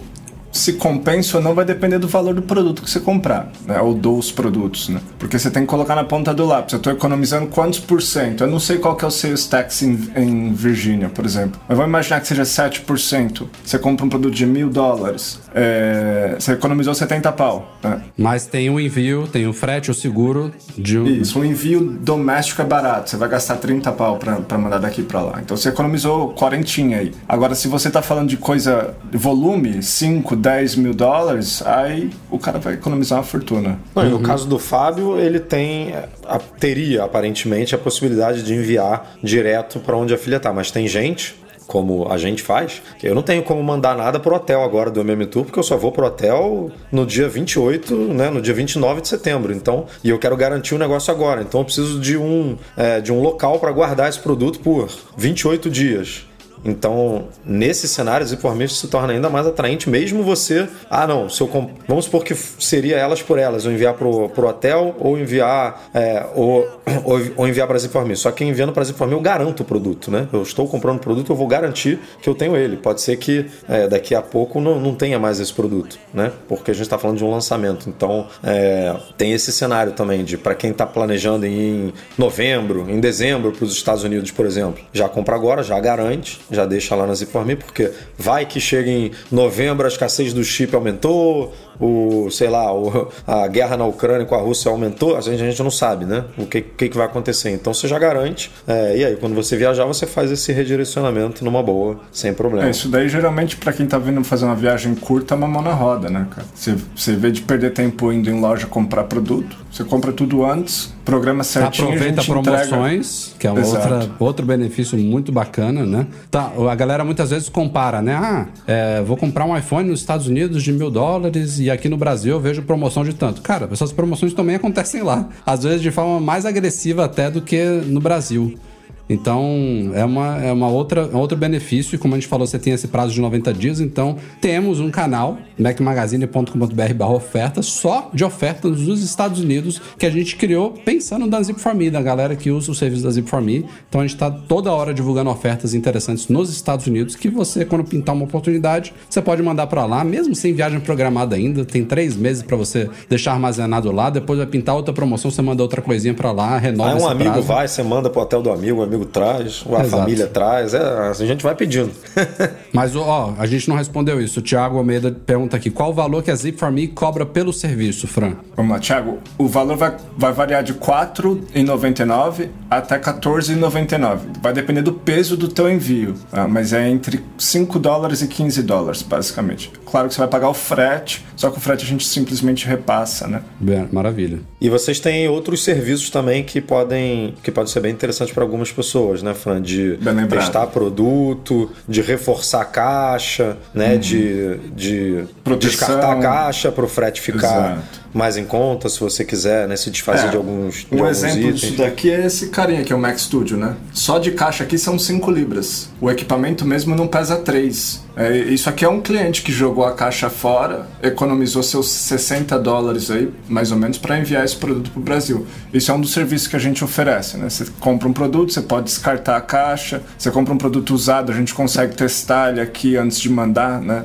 se compensa ou não vai depender do valor do produto que você comprar, né? Ou dos produtos, né? Porque você tem que colocar na ponta do lápis. Eu estou economizando quantos por cento? Eu não sei qual que é o sales tax em, em Virgínia, por exemplo. Mas vamos imaginar que seja 7%. Você compra um produto de mil dólares. É, você economizou 70 pau. Né? Mas tem o envio, tem o frete, o seguro de um... Isso, o envio doméstico é barato. Você vai gastar 30 pau para mandar daqui para lá. Então você economizou 40 aí. Agora, se você está falando de coisa, de volume, 5, 10 mil dólares, aí o cara vai economizar uma fortuna. Não, uhum. No caso do Fábio, ele tem, a, teria aparentemente a possibilidade de enviar direto para onde a filha está, mas tem gente como a gente faz, eu não tenho como mandar nada pro hotel agora do MM Tour, porque eu só vou pro hotel no dia 28, né, no dia 29 de setembro. Então, e eu quero garantir o negócio agora. Então, eu preciso de um, é, de um local para guardar esse produto por 28 dias. Então, nesse cenário, as informações se torna ainda mais atraente, mesmo você. Ah, não, se eu comp... vamos supor que seria elas por elas, ou enviar pro, pro hotel, ou enviar é, ou, ou, ou, enviar para as informações. Só que enviando para as informações, eu garanto o produto, né? Eu estou comprando o produto, eu vou garantir que eu tenho ele. Pode ser que é, daqui a pouco não, não tenha mais esse produto, né? Porque a gente está falando de um lançamento. Então, é, tem esse cenário também de para quem está planejando em novembro, em dezembro para os Estados Unidos, por exemplo, já compra agora, já garante já deixa lá na Zipforme, porque vai que chega em novembro a escassez do chip aumentou, o, sei lá, o, a guerra na Ucrânia com a Rússia aumentou, a gente, a gente não sabe, né? O que, que, que vai acontecer. Então você já garante, é, e aí quando você viajar, você faz esse redirecionamento numa boa, sem problema. É, isso daí geralmente para quem tá vindo fazer uma viagem curta é uma mão na roda, né, cara? Você, você vê de perder tempo indo em loja comprar produto, você compra tudo antes, programa certinho. Aproveita promoções, entrega. que é um outra, outro benefício muito bacana, né? Tá, a galera muitas vezes compara, né? Ah, é, vou comprar um iPhone nos Estados Unidos de mil dólares e aqui no Brasil eu vejo promoção de tanto. Cara, essas promoções também acontecem lá. Às vezes de forma mais agressiva até do que no Brasil. Então, é, uma, é uma outra, um outro benefício. E como a gente falou, você tem esse prazo de 90 dias. Então, temos um canal, macmagazine.com.br barra ofertas, só de ofertas dos Estados Unidos, que a gente criou pensando na Zip4Me, da galera que usa o serviço da Zip4Me. Então, a gente está toda hora divulgando ofertas interessantes nos Estados Unidos, que você, quando pintar uma oportunidade, você pode mandar para lá, mesmo sem viagem programada ainda. Tem três meses para você deixar armazenado lá. Depois vai pintar outra promoção, você manda outra coisinha para lá, renova Aí um amigo prazo. vai, você manda pro hotel do amigo, amigo traz, a Exato. família traz, é, a gente vai pedindo. Mas, ó, a gente não respondeu isso. O Thiago Almeida pergunta aqui: qual o valor que a Zip4Me cobra pelo serviço, Fran? Vamos lá, Thiago. O valor vai, vai variar de R$ 4,99 até R$ 14,99. Vai depender do peso do teu envio, tá? mas é entre 5 dólares e 15 dólares, basicamente. Claro que você vai pagar o frete, só que o frete a gente simplesmente repassa, né? Bem, maravilha. E vocês têm outros serviços também que podem, que podem ser bem interessantes para algumas pessoas, né, Fran? De testar produto, de reforçar a caixa, né? De, de Uhum. Proteção. descartar a caixa para o frete ficar Exato. Mais em conta, se você quiser, né? Se desfazer É, de alguns, de Um alguns exemplo itens. disso daqui é esse carinha que é o Mac Studio, né? Só de caixa aqui são 5 libras. O equipamento mesmo não pesa 3. É, isso aqui é um cliente que jogou a caixa fora, economizou seus 60 dólares aí, mais ou menos, para enviar esse produto para o Brasil. Isso é um dos serviços que a gente oferece, né? Você compra um produto, você pode descartar a caixa. Você compra um produto usado, a gente consegue testar ele aqui antes de mandar, né?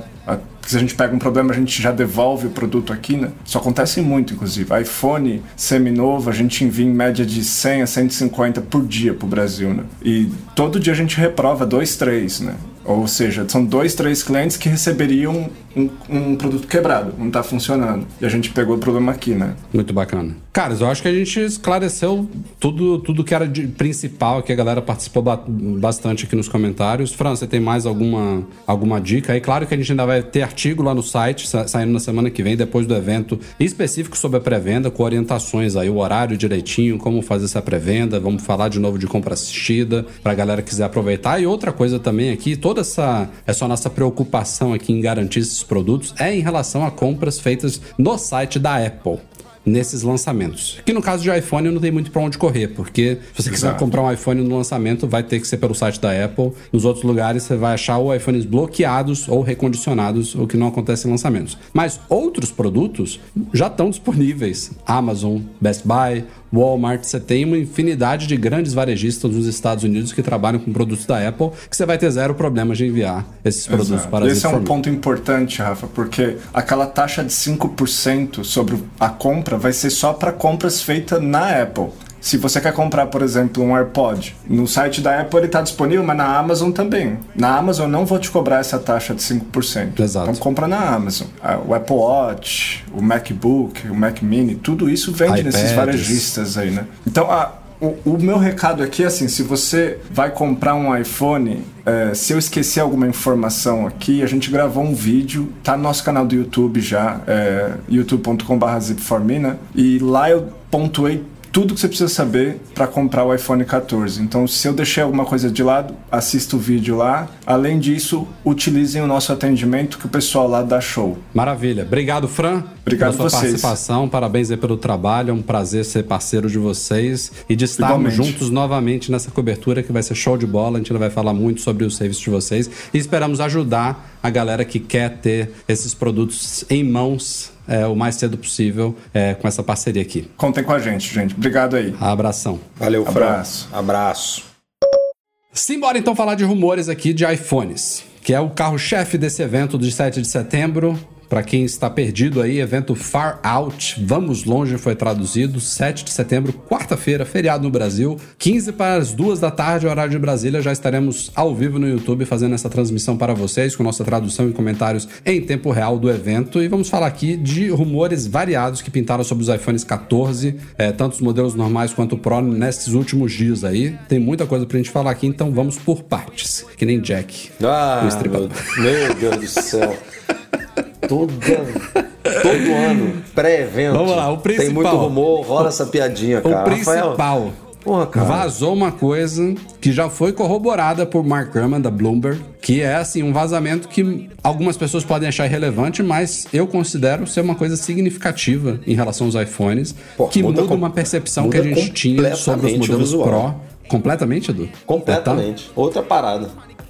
Se a gente pega um problema, a gente já devolve o produto aqui, né? Isso acontece muito, inclusive. iPhone seminovo, a gente envia em média de 100 a 150 por dia pro Brasil, né? E todo dia a gente reprova dois, três, né? Ou seja, são dois, três clientes que receberiam um, um produto quebrado, não tá funcionando. E a gente pegou o problema aqui, né? Muito bacana. Caras, eu acho que a gente esclareceu tudo, tudo que era de principal, que a galera participou ba- bastante aqui nos comentários. Fran, você tem mais alguma, alguma dica aí? Claro que a gente ainda vai ter artigo lá no site, sa- saindo na semana que vem, depois do evento específico sobre a pré-venda, com orientações aí, o horário direitinho, como fazer essa pré-venda. Vamos falar de novo de compra assistida, pra galera que quiser aproveitar. E outra coisa também aqui, toda essa, essa nossa preocupação aqui em garantir esses produtos é em relação a compras feitas no site da Apple nesses lançamentos. Que no caso de iPhone não tem muito pra onde correr, porque se você quiser Exato. comprar um iPhone no lançamento, vai ter que ser pelo site da Apple. Nos outros lugares você vai achar ou iPhones bloqueados ou recondicionados, o que não acontece em lançamentos. Mas outros produtos já estão disponíveis. Amazon, Best Buy, Walmart, você tem uma infinidade de grandes varejistas nos Estados Unidos que trabalham com produtos da Apple, que você vai ter zero problemas de enviar esses produtos Exato. para a Esse é um Zip4Me. ponto importante, Rafa, porque aquela taxa de 5% sobre a compra vai ser só para compras feitas na Apple. Se você quer comprar, por exemplo, um AirPod, no site da Apple ele está disponível, mas na Amazon também. Na Amazon eu não vou te cobrar essa taxa de 5%. Exato. Então compra na Amazon. Ah, O Apple Watch, o MacBook, o Mac Mini, tudo isso vende nesses iPads. varejistas aí, né? Então, a, o, o meu recado aqui é assim: se você vai comprar um iPhone, é, se eu esquecer alguma informação aqui, a gente gravou um vídeo, tá no nosso canal do YouTube já, é, youtube.com.br zip4me, né? E lá eu pontuei tudo que você precisa saber para comprar o iPhone 14. Então, se eu deixei alguma coisa de lado, assista o vídeo lá. Além disso, utilizem o nosso atendimento que o pessoal lá dá show. Maravilha. Obrigado, Fran. Obrigado pela sua vocês. participação. Parabéns aí pelo trabalho. É um prazer ser parceiro de vocês e de estarmos Igualmente. juntos novamente nessa cobertura que vai ser show de bola. A gente vai falar muito sobre o serviço de vocês e esperamos ajudar a galera que quer ter esses produtos em mãos é, o mais cedo possível é, com essa parceria aqui. Contem com a gente, gente. Obrigado aí. Abração. Valeu, Fran. Abraço. Abraço. Simbora então falar de rumores aqui de iPhones, que é o carro-chefe desse evento de 7 de setembro. Para quem está perdido aí, evento Far Out, Vamos Longe foi traduzido, 7 de setembro, quarta-feira, feriado no Brasil, 15 para as 2 da tarde, horário de Brasília, já estaremos ao vivo no YouTube fazendo essa transmissão para vocês, com nossa tradução e comentários em tempo real do evento. E vamos falar aqui de rumores variados que pintaram sobre os iPhones 14, é, tanto os modelos normais quanto o Pro, nesses últimos dias aí. Tem muita coisa pra gente falar aqui, então vamos por partes, que nem Jack. Ah, meu Deus do céu. Todo, todo ano, pré-evento. Vamos lá, o Tem principal. muito rumor, rola essa piadinha, cara. O principal. Rafael, Porra, cara. Vazou uma coisa que já foi corroborada por Mark Gurman, da Bloomberg, que é, assim, um vazamento que algumas pessoas podem achar irrelevante, mas eu considero ser uma coisa significativa em relação aos iPhones, Pô, que muda muda, com- uma percepção que muda a gente tinha sobre os modelos. Pro completamente, Edu? Completamente. Outra parada.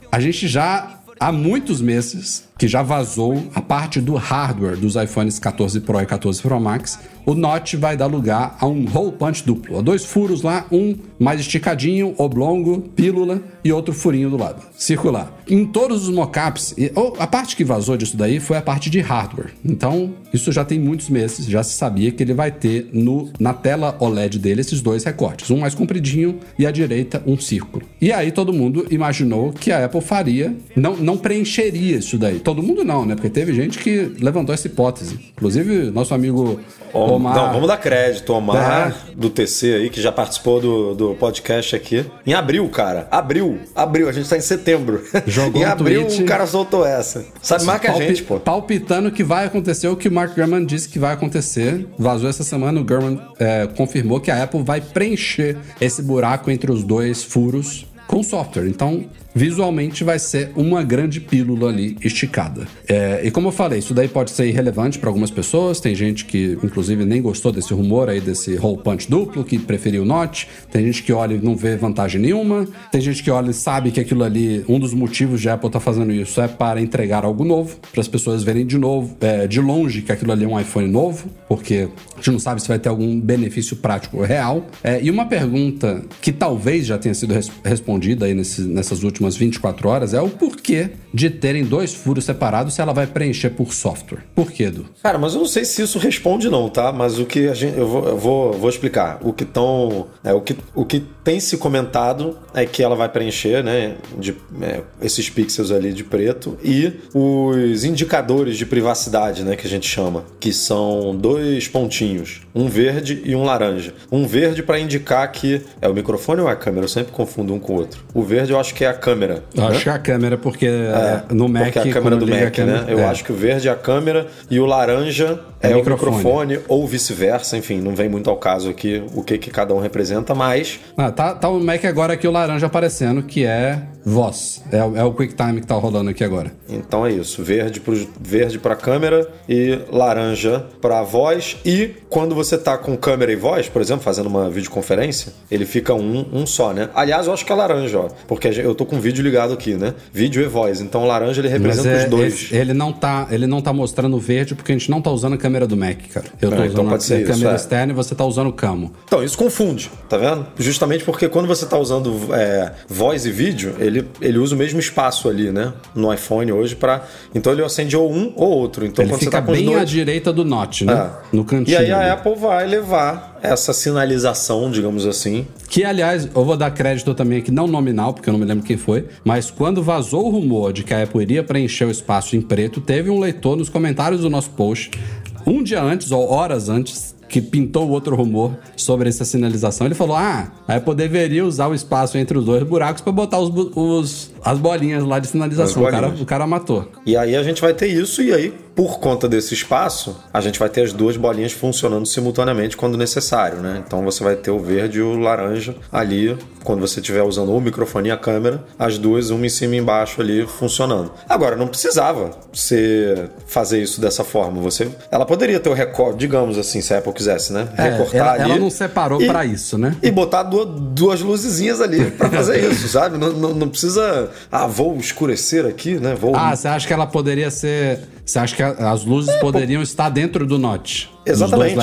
A gente já há muitos meses que já vazou a parte do hardware dos iPhones 14 Pro e 14 Pro Max, o Note vai dar lugar a um hole punch duplo, a dois furos lá, um mais esticadinho, oblongo, pílula e outro furinho do lado, circular. Em todos os mockups, a parte que vazou disso daí foi a parte de hardware. Então, isso já tem muitos meses, já se sabia que ele vai ter no, na tela OLED dele esses dois recortes, um mais compridinho e à direita um círculo. E aí todo mundo imaginou que a Apple faria, não, não preencheria isso daí. Todo mundo não, né? Porque teve gente que levantou essa hipótese. Inclusive, nosso amigo Om- Omar. Não, vamos dar crédito, Omar, É. do TC aí, que já participou do, do podcast aqui. Em abril, cara. Abril. Abril, a gente tá em setembro. Jogou em um abril tweet. o cara soltou essa. Sabe mais que a gente, pô. Palpitando que vai acontecer o que o Mark Gurman disse que vai acontecer. Vazou essa semana, o Gurman é, confirmou que a Apple vai preencher esse buraco entre os dois furos com software. Então, visualmente vai ser uma grande pílula ali esticada. É, e como eu falei, isso daí pode ser irrelevante para algumas pessoas. Tem gente que, inclusive, nem gostou desse rumor aí, desse hole punch duplo, que preferiu o Note. Tem gente que olha e não vê vantagem nenhuma. Tem gente que olha e sabe que aquilo ali, um dos motivos de Apple estar fazendo isso é para entregar algo novo, para as pessoas verem de novo, é, de longe, que aquilo ali é um iPhone novo, porque a gente não sabe se vai ter algum benefício prático real. É, e uma pergunta que talvez já tenha sido res- respondida aí nesse- nessas últimas 24 horas é o porquê de terem dois furos separados se ela vai preencher por software. Por quê, Edu? Cara, mas eu não sei se isso responde não, tá? Mas o que a gente, eu vou, eu vou, vou explicar. O que tão, é, o que, o que tem se comentado é que ela vai preencher, né, de, é, esses pixels ali de preto e os indicadores de privacidade, né, que a gente chama, que são dois pontinhos, um verde e um laranja. Um verde para indicar que é o microfone ou é a câmera? Eu sempre confundo um com o outro. O verde eu acho que é a câmera. Eu né? acho que é a câmera, porque é, no Mac. Porque a câmera do Mac, câmera- né? Eu é. acho que o verde é a câmera e o laranja É é, o microfone. microfone, ou vice-versa, enfim, não vem muito ao caso aqui o que, que cada um representa, mas Ah, tá, tá o Mac agora aqui o laranja aparecendo, que é voz. É, o- é o QuickTime que tá rolando aqui agora. então é isso. Verde para verde a câmera e laranja para voz. E quando você tá com câmera e voz, por exemplo, fazendo uma videoconferência, ele fica um, um só, né? Aliás, eu acho que é laranja, ó. Porque eu tô com vídeo ligado aqui, né? Vídeo e voz. Então o laranja ele representa é, os dois. esse- ele, não tá, ele não tá mostrando verde porque a gente não tá usando a câmera do Mac, cara. Eu tô então usando pode a, ser a isso, câmera é. externa e você tá usando o camo. Então, isso confunde, tá vendo? Justamente porque quando você tá usando é, voz e vídeo, ele, ele usa o mesmo espaço ali, né? No iPhone hoje para Então ele acende ou um ou outro. Então ele quando fica você tá bem dois... à direita do Note, né? É. No cantinho. E aí a ali. Apple vai levar essa sinalização, digamos assim. Que, aliás, eu vou dar crédito também aqui, não nominal, porque eu não me lembro quem foi, mas quando vazou o rumor de que a Apple iria preencher o espaço em preto, teve um leitor nos comentários do nosso post, um dia antes ou horas antes, que pintou outro rumor sobre essa sinalização. Ele falou: Ah, a Apple deveria usar o espaço entre os dois buracos para botar os, os- as bolinhas lá de sinalização. O cara, o cara matou. E aí a gente vai ter isso, e aí, por conta desse espaço, a gente vai ter as duas bolinhas funcionando simultaneamente quando necessário, né? Então você vai ter o verde e o laranja ali, quando você estiver usando o microfone e a câmera, as duas, uma em cima e embaixo ali, funcionando. Agora, não precisava você fazer isso dessa forma. Você, ela poderia ter o recorte, digamos assim, se a Apple quisesse, né? É, Recortar ela, ali. ela não separou pra isso, né? e botar duas, duas luzezinhas ali pra fazer isso, sabe? Não, não, não precisa. Ah, vou escurecer aqui, né? Vou. Ah, você acha que ela poderia ser. Você acha que as luzes poderiam estar dentro do Note? Exatamente.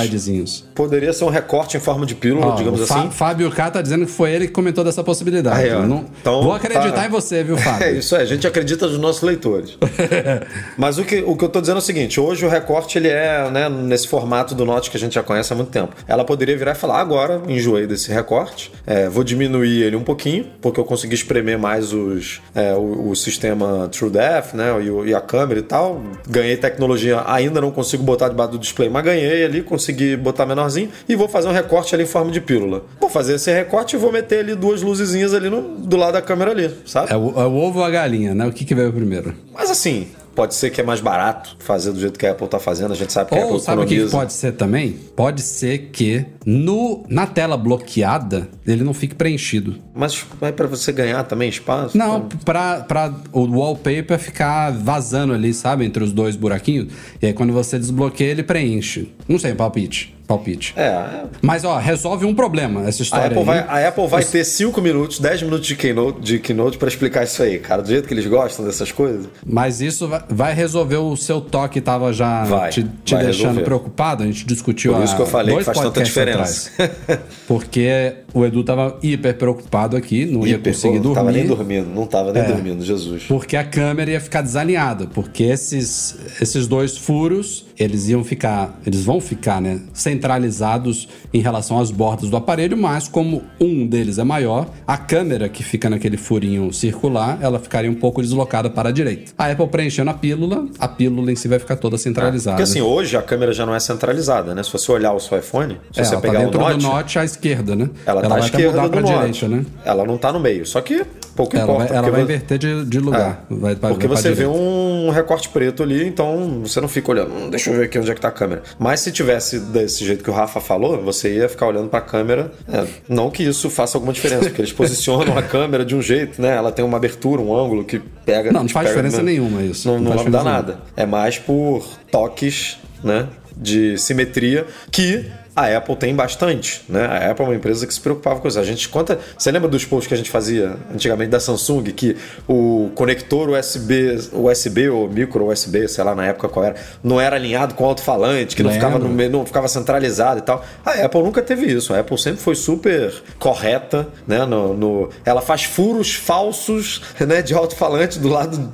Poderia ser um recorte em forma de pílula, Ó, digamos assim. Fábio K tá dizendo que foi ele que comentou dessa possibilidade. Aí, não- Então, Vou acreditar tá. em você, viu, Fábio? É isso aí, a gente acredita nos nossos leitores. Mas o que, o que eu tô dizendo é o seguinte: hoje o recorte ele é né, nesse formato do Note que a gente já conhece há muito tempo. Ela poderia virar e falar: "Ah, agora enjoei desse recorte, é, vou diminuir ele um pouquinho, porque eu consegui espremer mais os, é, o, o sistema TrueDepth né, e, e a câmera e tal. Ganhei tecnologia, ainda não consigo botar debaixo do display, mas ganhei ali, consegui botar menorzinho e vou fazer um recorte ali em forma de pílula. Vou fazer esse recorte e vou meter ali duas luzezinhas ali no, do lado da câmera ali, sabe? É o, é o ovo ou a galinha, né? O que, que veio primeiro? Mas assim, pode ser que é mais barato fazer do jeito que a Apple tá fazendo. A gente sabe que a Ou Apple sabe o que economiza. pode ser também? Pode ser que no, na tela bloqueada, ele não fique preenchido. Mas vai para você ganhar também espaço? Não, pra o wallpaper ficar vazando ali, sabe? Entre os dois buraquinhos. E aí quando você desbloqueia, ele preenche. Não sei, palpite. Palpite. É. Mas, ó, resolve um problema essa A história Apple, aí. vai, a Apple vai ter 5 minutos, 10 minutos de keynote, de keynote para explicar isso aí, cara. Do jeito que eles gostam dessas coisas. Mas isso vai, resolver o seu toque que tava já Vai, te, te vai deixando resolver. preocupado. A gente discutiu Por isso há que eu falei que faz tanta diferença. Porque o Edu tava hiper preocupado aqui, não ia Hiper, conseguir pô, dormir. Não tava nem dormindo, não tava nem É. dormindo, Jesus. Porque a câmera ia ficar desalinhada, porque esses, esses dois furos, eles iam ficar, eles vão ficar, né, centralizados em relação às bordas do aparelho, mas como um deles é maior, a câmera que fica naquele furinho circular, ela ficaria um pouco deslocada para a direita. A Apple preenchendo a pílula, a pílula em si vai ficar toda centralizada. Porque assim, hoje a câmera já não é centralizada, né? Se você olhar o seu iPhone, se É, você ela tá pegar o dentro Note, do Note à esquerda, né? ela, tá à vai até esquerda mudar do Note. direita, né? Ela não tá no meio. Só que pouco Ela importa. vai, ela vai vo- inverter de, de lugar. É, vai, vai, porque vai você vê direita. um recorte preto ali, então você não fica olhando, "Hum, deixa eu ver aqui onde é que tá a câmera. Mas se tivesse desse jeito que o Rafa falou, você ia ficar olhando pra câmera. É, não que isso faça alguma diferença, porque eles posicionam a câmera de um jeito, né? Ela tem uma abertura, um ângulo que pega. Não, não faz pega- diferença nenhuma isso. Não, Não não, nada. É mais por toques, né? De simetria que a Apple tem bastante, né? A Apple é uma empresa que se preocupava com isso. A gente conta. Você lembra dos posts que a gente fazia antigamente da Samsung que o conector USB, USB ou micro USB, sei lá na época qual era, não era alinhado com o alto-falante, que não ficava no não ficava centralizado e tal. A Apple nunca teve isso. A Apple sempre foi super correta, né? No, no- ela faz furos falsos, né? De alto-falante do lado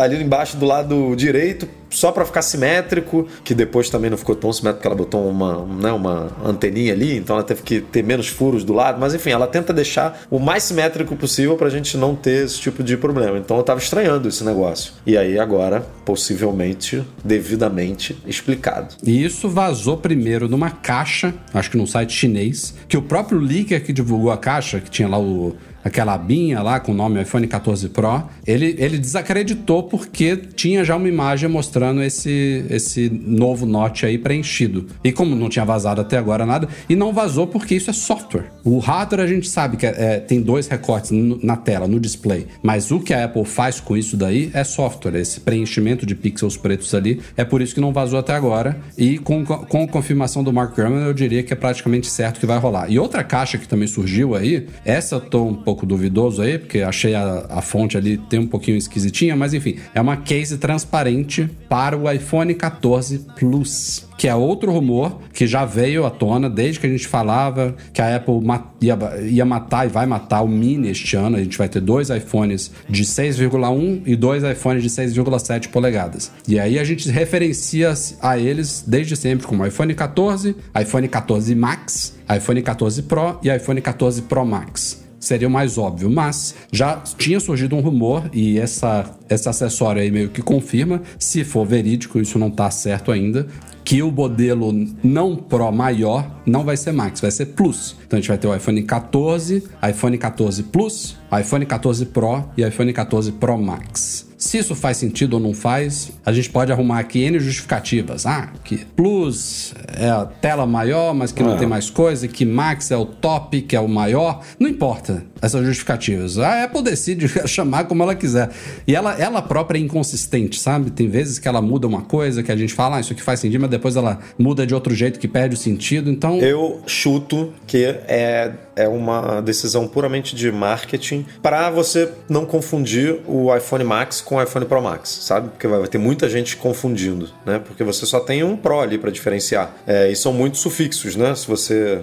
ali embaixo do lado direito só para ficar simétrico, que depois também não ficou tão simétrico porque ela botou uma, né, uma anteninha ali, então ela teve que ter menos furos do lado, mas enfim, ela tenta deixar o mais simétrico possível pra gente não ter esse tipo de problema. Então eu tava estranhando esse negócio. E aí agora, possivelmente, devidamente explicado. E isso vazou primeiro numa caixa, acho que num site chinês, que o próprio leaker que divulgou a caixa, que tinha lá o, aquela abinha lá com o nome iPhone 14 Pro, ele, ele desacreditou porque tinha já uma imagem mostrando esse, esse novo Note aí preenchido. E como não tinha vazado até agora nada, e não vazou porque isso é software. O hardware a gente sabe que é- é, tem dois recortes na tela, no display, mas o que a Apple faz com isso daí é software, esse preenchimento de pixels pretos ali, é por isso que não vazou até agora. E com, com a confirmação do Mark Gurman, eu diria que é praticamente certo que vai rolar. E outra caixa que também surgiu aí, essa eu tô um pouco duvidoso aí, porque achei a, a fonte ali tem um pouquinho esquisitinha, mas enfim, é uma case transparente para o iPhone 14 Plus. Que é outro rumor que já veio à tona desde que a gente falava que a Apple ia, ia matar e vai matar o Mini este ano. A gente vai ter dois iPhones de 6,1 e dois iPhones de 6,7 polegadas. E aí a gente referencia a eles desde sempre como iPhone 14, iPhone 14 Max, iPhone 14 Pro e iPhone 14 Pro Max seria o mais óbvio, mas já tinha surgido um rumor e essa, esse acessório aí meio que confirma, se for verídico, isso não tá certo ainda, que o modelo não Pro maior não vai ser Max, vai ser Plus. Então a gente vai ter o iPhone 14, iPhone 14 Plus, iPhone 14 Pro e iPhone 14 Pro Max. Se isso faz sentido ou não faz, a gente pode arrumar aqui N justificativas. Ah, que Plus é a tela maior, mas que não É. tem mais coisa, que Max é o top, que é o maior. Não importa essas justificativas. A Apple decide chamar como ela quiser. E ela, ela própria é inconsistente, sabe? Tem vezes que ela muda uma coisa que a gente fala, ah, isso aqui faz sentido, mas depois ela muda de outro jeito que perde o sentido. Então, Eu chuto que é, é uma decisão puramente de marketing para você não confundir o iPhone Max com o iPhone Pro Max, sabe? Porque vai ter muita gente confundindo, né? Porque você só tem um Pro ali para diferenciar. É, e são muitos sufixos, né? Se você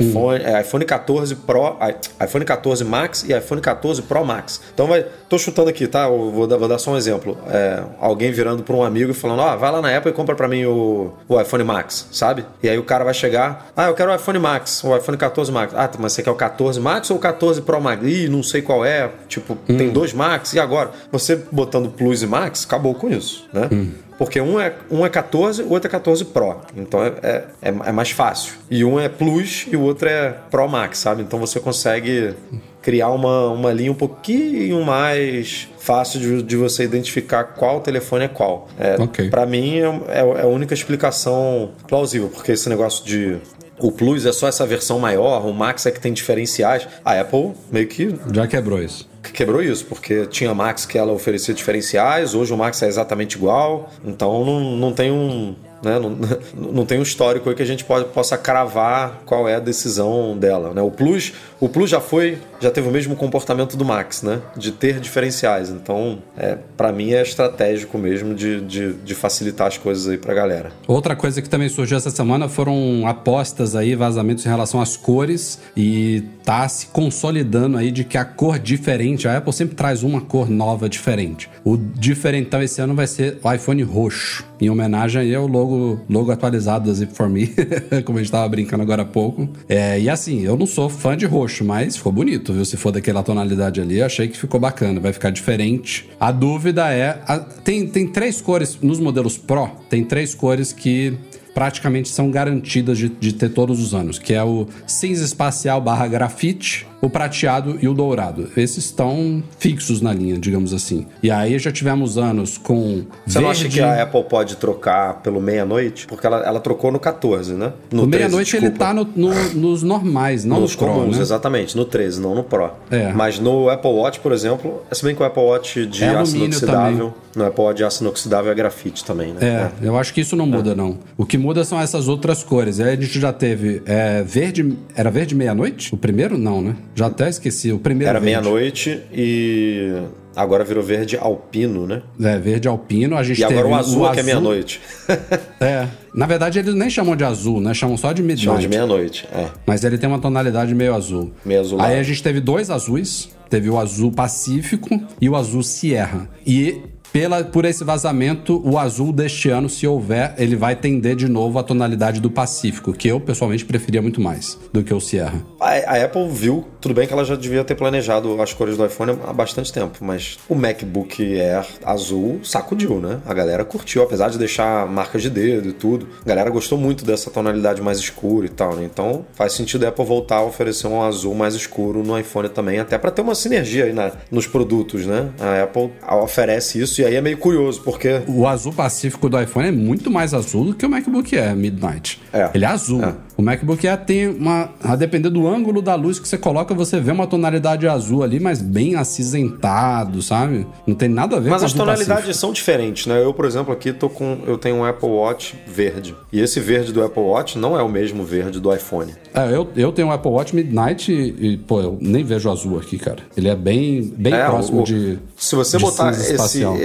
iPhone, é, iPhone 14 Pro, iPhone 14 Max e iPhone 14 Pro Max. Então vai, tô chutando aqui, tá? Eu vou dar, vou dar só um exemplo. É, alguém virando para um amigo e falando: "Ó, vai lá na Apple e compra para mim o, o iPhone Max", sabe? E aí o cara vai chegar: "Ah, eu quero o iPhone Max, o iPhone 14 Max". Ah, mas você quer o 14 Max ou o 14 Pro Max? Ih, não sei qual é. Tipo, tem dois Max e agora? Você botando Plus e Max, acabou com isso, né? Porque um é, um é 14, o outro é 14 Pro. Então é, é, é, é mais fácil. E um é Plus e o outro é Pro Max, sabe? Então você consegue criar uma, uma linha um pouquinho mais fácil de, de você identificar qual telefone é qual. É, Ok. Para mim é, é- é a única explicação plausível, porque esse negócio de o Plus é só essa versão maior, o Max é que tem diferenciais. A Apple meio que Já quebrou isso. quebrou isso, porque tinha Max que ela oferecia diferenciais, hoje o Max é exatamente igual, então não, não tem um. Né, não, não tem um histórico aí que a gente pode, possa cravar qual é a decisão dela. Né? O Plus, o Plus já foi, já teve o mesmo comportamento do Max, né? De ter diferenciais. Então, é, para mim é estratégico mesmo de, de, de facilitar as coisas aí pra galera. Outra coisa que também surgiu essa semana foram apostas aí, vazamentos em relação às cores e tá se consolidando aí de que a cor diferente, a Apple sempre traz uma cor nova diferente. O diferentão esse ano vai ser o iPhone roxo, em homenagem aí ao logo, logo atualizado da Zip for Me, como a gente tava brincando agora há pouco. É, e assim, eu não sou fã de roxo, mas ficou bonito, viu? Se for daquela tonalidade ali, achei que ficou bacana, vai ficar diferente. A dúvida é, a- tem, tem três cores nos modelos Pro, tem três cores que praticamente são garantidas de, de ter todos os anos, que é o cinza espacial barra grafite, o prateado e o dourado. Esses estão fixos na linha, digamos assim. E aí já tivemos anos com Você verde... não acha que a Apple pode trocar pelo meia-noite? Porque ela, ela trocou no 14, né? No O 13, meia-noite ele tá no- no- nos normais, não nos nos Pro, comuns, né? exatamente, no 13, não no Pro. É. Mas no Apple Watch, por exemplo, se bem que o Apple Watch de É aço inoxidável, no Apple Watch de aço inoxidável é grafite também, né? É, eu acho que isso não muda, não. O que muda são essas outras cores. Aí a gente já teve é, verde. Era verde meia-noite? O primeiro? Não, né? Já até esqueci. O primeiro Era meia-noite e agora virou verde alpino, né? É, verde alpino. A gente E agora o azul, é que é meia-noite. É. Na verdade, eles nem chamam de azul, né? Chamam só de midnight. Chama de meia-noite, é. Mas ele tem uma tonalidade meio azul. Meio azulado. Aí a gente teve dois azuis. Teve o azul Pacífico e o azul Sierra. E pela, por esse vazamento, o azul deste ano, se houver, ele vai tender de novo a tonalidade do Pacífico, que eu pessoalmente preferia muito mais do que o Sierra. A, a Apple viu, tudo bem que ela já devia ter planejado as cores do iPhone há bastante tempo, mas o MacBook Air azul sacudiu, né? A galera curtiu, apesar de deixar marcas de dedo e tudo. A galera gostou muito dessa tonalidade mais escura e tal, né? Então faz sentido a Apple voltar a oferecer um azul mais escuro no iPhone também, até para ter uma sinergia aí na- nos produtos, né? A Apple oferece isso e aí é meio curioso, porque O azul Pacífico do iPhone é muito mais azul do que o MacBook Air Midnight. É. Ele é azul. É. O MacBook Air tem uma. A depender do ângulo da luz que você coloca, você vê uma tonalidade azul ali, mas bem acinzentado, sabe? Não tem nada a ver Mas com as azul tonalidades Pacífico. são diferentes, né? Eu, por exemplo, aqui tô com. Eu tenho um Apple Watch verde. E esse verde do Apple Watch não é o mesmo verde do iPhone. É, eu, eu tenho um Apple Watch Midnight e, e, pô, eu nem vejo azul aqui, cara. Ele é bem, bem É, próximo o- de. Se você de botar esse.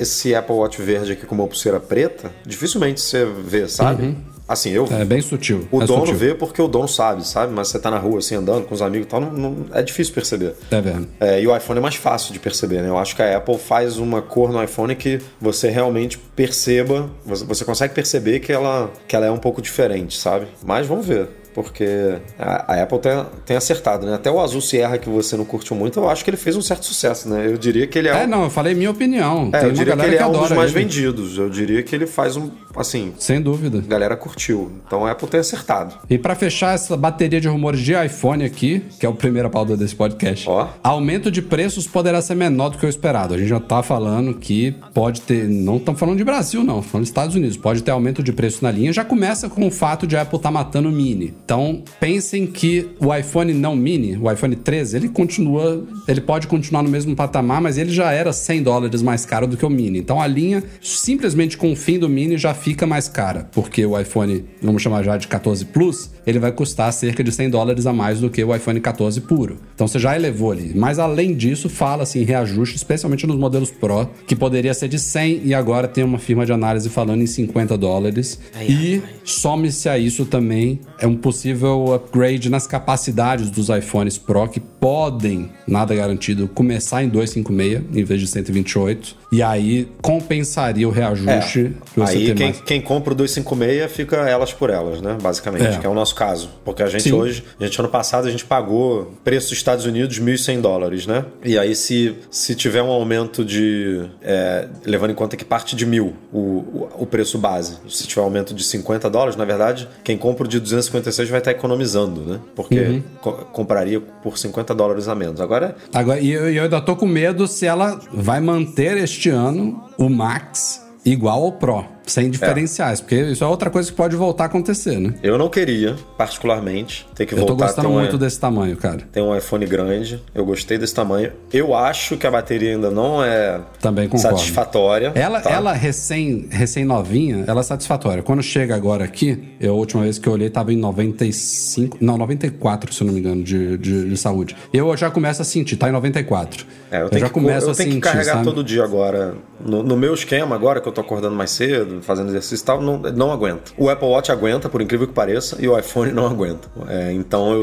Esse Apple Watch verde aqui com uma pulseira preta, dificilmente você vê, sabe? Assim, eu. É bem sutil. O é dono sutil. vê porque o dono sabe, sabe? Mas você tá na rua assim andando com os amigos e tal, não, não- é difícil perceber. É vendo. É, e o iPhone é mais fácil de perceber, né? Eu acho que a Apple faz uma cor no iPhone que você realmente perceba, você, você consegue perceber que ela, que ela é um pouco diferente, sabe? Mas vamos ver. Porque a, a Apple tem, tem acertado, né? Até o azul Sierra que você não curtiu muito, eu acho que ele fez um certo sucesso, né? Eu diria que ele é, É, não, eu falei minha opinião. é, Tem eu diria que ele que, é um dos mais ele. vendidos. Eu diria que ele faz um, assim, Sem dúvida. a galera curtiu. Então a Apple tem acertado. E pra fechar essa bateria de rumores de iPhone aqui, que é o primeiro pauta desse podcast, Ó. aumento de preços poderá ser menor do que o esperado. A gente já tá falando que pode ter, não estamos falando de Brasil não, falando dos Estados Unidos, pode ter aumento de preço na linha. Já começa com o fato de a Apple tá matando o Mini. Então, pensem que o iPhone não Mini, o iPhone 13, ele continua, ele pode continuar no mesmo patamar, mas ele já era 100 dólares mais caro do que o Mini. Então, a linha simplesmente com o fim do Mini já fica mais cara, porque o iPhone, vamos chamar já de 14 Plus, ele vai custar cerca de 100 dólares a mais do que o iPhone 14 puro. Então você já elevou ali. Mas além disso, fala-se em reajuste, especialmente nos modelos Pro, que poderia ser de 100 e agora tem uma firma de análise falando em 50 dólares. e some-se a isso também é um possível upgrade nas capacidades dos iPhones Pro que podem, nada garantido, começar em 256 em vez de 128. E aí compensaria o reajuste É. Aí quem, mais. quem compra o 256 fica elas por elas, né? Basicamente, É. que é o nosso caso. Porque a gente Sim. hoje, a gente ano passado, a gente pagou preço dos Estados Unidos 1.100 dólares, né? E aí se, se tiver um aumento de... é, levando em conta que parte de mil o, o, o preço base. Se tiver um aumento de 50 dólares, na verdade, quem compra o de 256 vai estar economizando, né? Porque Uhum. co- compraria por 50 dólares a menos. Agora, Agora, e eu, eu ainda tô com medo se ela vai manter este ano o Max igual ao Pro. Sem diferenciais, porque isso é outra coisa que pode voltar a acontecer, né? Eu não queria, particularmente, ter que Eu tô voltar a ter gostando um, muito desse tamanho, cara. ter um iPhone grande. Eu gostei desse tamanho. Eu acho que a bateria ainda não é Também concordo. satisfatória. Ela, tá? ela recém, recém novinha, ela é satisfatória. Quando chega agora aqui, eu, a última vez que eu olhei tava em 95, não, 94, se eu não me engano, de, de, de saúde. Eu já começo a sentir, tá em 94. É, eu, tenho já que, começo eu a tenho sentir, que carregar sabe? todo dia agora. No, no meu esquema, agora que eu tô acordando mais cedo, fazendo exercício e tal, não, não aguenta. O Apple Watch aguenta, por incrível que pareça, e o iPhone não aguenta. É, então eu,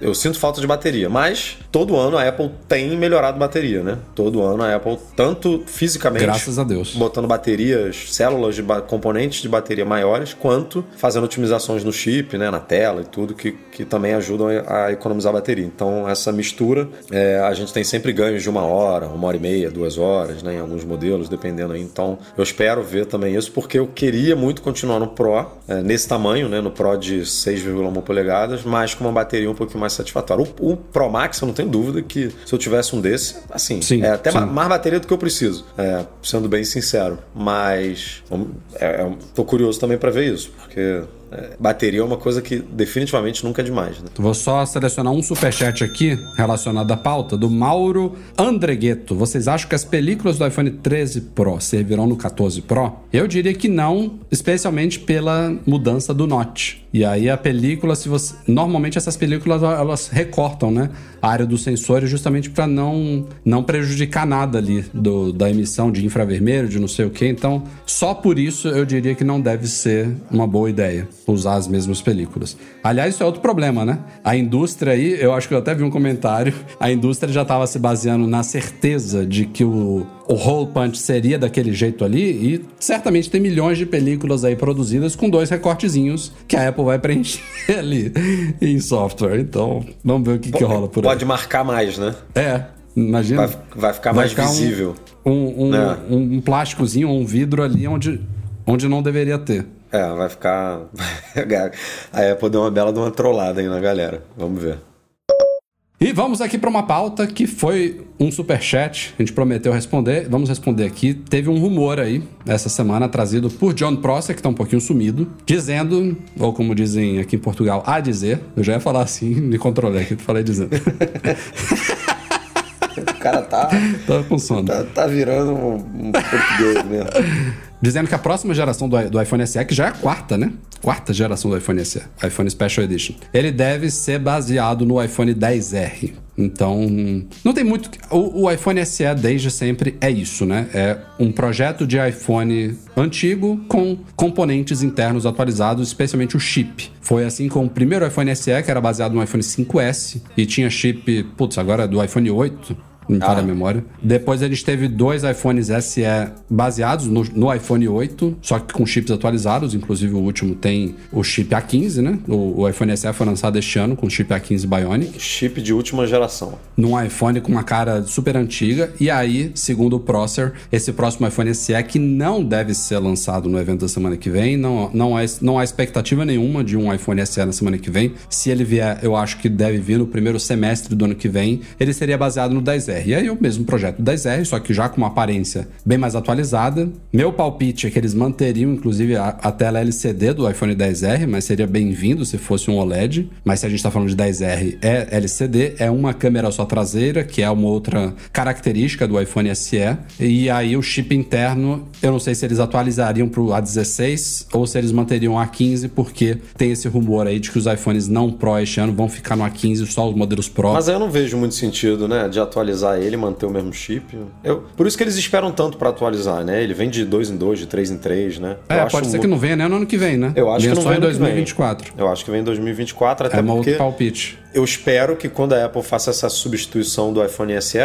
eu sinto falta de bateria. Mas todo ano a Apple tem melhorado bateria, né? Todo ano a Apple, tanto fisicamente. Graças a Deus. Botando baterias, células de ba- componentes de bateria maiores, quanto fazendo otimizações no chip, né, na tela e tudo, que, que também ajudam a a economizar bateria. Então, essa mistura, é, a gente tem sempre ganhos de uma hora, uma hora e meia, duas horas, né, em alguns modelos, dependendo aí. Então, eu espero ver também isso, porque eu queria muito continuar no Pro, é, nesse tamanho, né, no Pro de 6,1 polegadas, mas com uma bateria um pouquinho mais satisfatória. O, o Pro Max, eu não tenho dúvida que se eu tivesse um desse, assim, Sim, é até sim. mais bateria do que eu preciso, é, sendo bem sincero. Mas é, é, tô curioso também para ver isso, porque bateria é uma coisa que definitivamente nunca é demais, né? Vou só selecionar um superchat aqui relacionado à pauta do Mauro Andregueto. Vocês acham que as películas do iPhone 13 Pro servirão no 14 Pro? Eu diria que não, especialmente pela mudança do Notch. E aí a película, se você normalmente essas películas elas recortam, né, a área dos sensores justamente para não não prejudicar nada ali do, da emissão de infravermelho, de não sei o que. Então, só por isso eu diria que não deve ser uma boa ideia usar as mesmas películas. Aliás, isso é outro problema, né? A indústria aí, eu acho que eu até vi um comentário, a indústria já estava se baseando na certeza de que o, o hole punch seria daquele jeito ali e certamente tem milhões de películas aí produzidas com dois recortezinhos que a Apple vai preencher ali em software. Então, vamos ver o que, que rola por aí. Pode marcar mais, né? É, imagina. Vai, vai ficar mais ficar visível. Um, um, É. um, um plásticozinho, um vidro ali onde, onde não deveria ter. É, vai ficar. A Apple deu uma bela de uma trollada aí na galera. Vamos ver. E vamos aqui para uma pauta que foi um superchat, a gente prometeu responder, vamos responder aqui. Teve um rumor aí, essa semana, trazido por John Prosser, que tá um pouquinho sumido, dizendo, ou como dizem aqui em Portugal, a dizer, eu já ia falar assim, me controlei aqui, falei dizendo. O cara tá, Tava com sono. tá, tá virando um, um português mesmo. Dizendo que a próxima geração do, do iPhone SE, que já é a quarta, né? Quarta geração do iPhone SE, iPhone Special Edition. Ele deve ser baseado no iPhone 10R. Então, não tem muito. O, o iPhone SE desde sempre é isso, né? É um projeto de iPhone antigo com componentes internos atualizados, especialmente o chip. Foi assim com o primeiro iPhone SE, que era baseado no iPhone 5S, e tinha chip, putz, agora é do iPhone 8 me falha a memória. Depois a gente teve dois iPhones SE baseados no, no iPhone 8, só que com chips atualizados, inclusive o último tem o chip A15, né? O, o iPhone SE foi lançado este ano com o chip A15 Bionic, Chip de última geração. num iPhone com uma cara super antiga. E aí, segundo o Prosser, esse próximo iPhone SE que não deve ser lançado no evento da semana que vem, não, não, há, não há expectativa nenhuma de um iPhone SE na semana que vem. Se ele vier, eu acho que deve vir no primeiro semestre do ano que vem. Ele seria baseado no 10R. E aí o mesmo projeto do 10R, só que já com uma aparência bem mais atualizada. Meu palpite é que eles manteriam, inclusive, a, a tela LCD do iPhone 10R, mas seria bem-vindo se fosse um OLED. Mas se a gente está falando de 10R, é LCD, é uma câmera só traseira, que é uma outra característica do iPhone SE. E aí o chip interno, eu não sei se eles atualizariam para o A16 ou se eles manteriam o A15, porque tem esse rumor aí de que os iPhones não Pro este ano vão ficar no A15, só os modelos Pro. Mas eu não vejo muito sentido, né? De atualizar ele, manter o mesmo chip. Eu, por isso que eles esperam tanto pra atualizar, né? Ele vem de 2 em 2, de 3 em 3, né? é, Eu acho pode ser mu- que não venha nem no ano que vem, né? Eu acho Venha que não só vem em ano que vem. 2024. Eu acho que vem em 2024, até É uma porque outro palpite. eu espero que quando a Apple faça essa substituição do iPhone SE,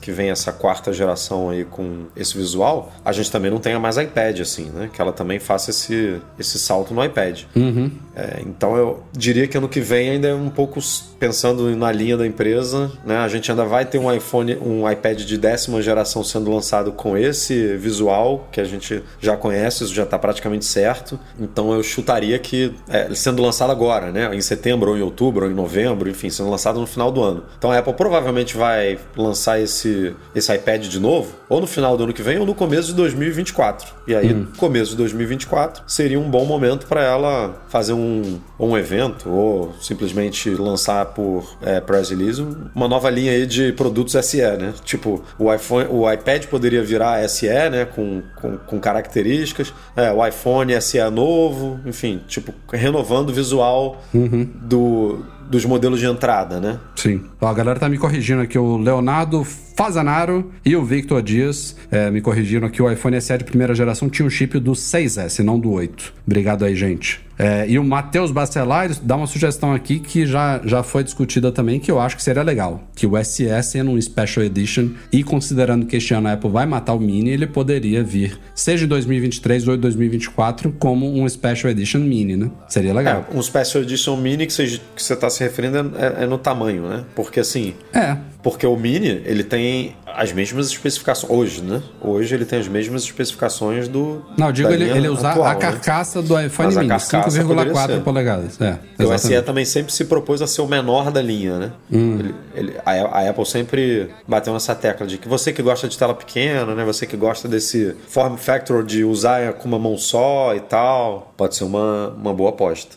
que vem essa quarta geração aí com esse visual, a gente também não tenha mais iPad, assim, né? Que ela também faça esse, esse salto no iPad. Uhum. É, então eu diria que ano que vem ainda é um pouco pensando na linha da empresa, né? A gente ainda vai ter um iPhone, um iPad de décima geração sendo lançado com esse visual que a gente já conhece, isso já está praticamente certo. Então eu chutaria que é, sendo lançado agora, né? Em setembro, ou em outubro, ou em novembro, enfim, sendo lançado no final do ano. Então a Apple provavelmente vai lançar esse, esse iPad de novo, ou no final do ano que vem, ou no começo de 2024. E aí, hum. começo de 2024 seria um bom momento para ela fazer um, um evento, ou simplesmente lançar por é, press release uma nova linha aí de produtos SE, né? Tipo, o iPhone, o iPad poderia virar SE, né? Com, com, com características, é, o iPhone SE novo, enfim, tipo, renovando o visual uhum. do dos modelos de entrada, né? Sim. Ó, a galera tá me corrigindo aqui, o Leonardo Fazanaro e o Victor Dias é, me corrigiram aqui, o iPhone SE de primeira geração tinha o chip do 6S, não do 8. Obrigado aí, gente. É, e o Matheus Bacelar dá uma sugestão aqui que já, já foi discutida também, que eu acho que seria legal. Que o SE sendo um Special Edition e considerando que este ano a Apple vai matar o Mini, ele poderia vir, seja em 2023 ou em 2024, como um Special Edition Mini, né? Seria legal. É, um Special Edition Mini que você, que você tá se referindo é, é no tamanho, né? Porque assim... É. Porque o Mini, ele tem as mesmas especificações. Hoje, né? Hoje ele tem as mesmas especificações do. Não, digo ele, ele usar atual, a né? carcaça né? do iPhone Mini, 5,4 polegadas. É, o SE também sempre se propôs a ser o menor da linha, né? Hum. Ele, ele, a, a, Apple sempre bateu nessa tecla de que você que gosta de tela pequena, né? Você que gosta desse form factor de usar com uma mão só e tal, pode ser uma, uma boa aposta.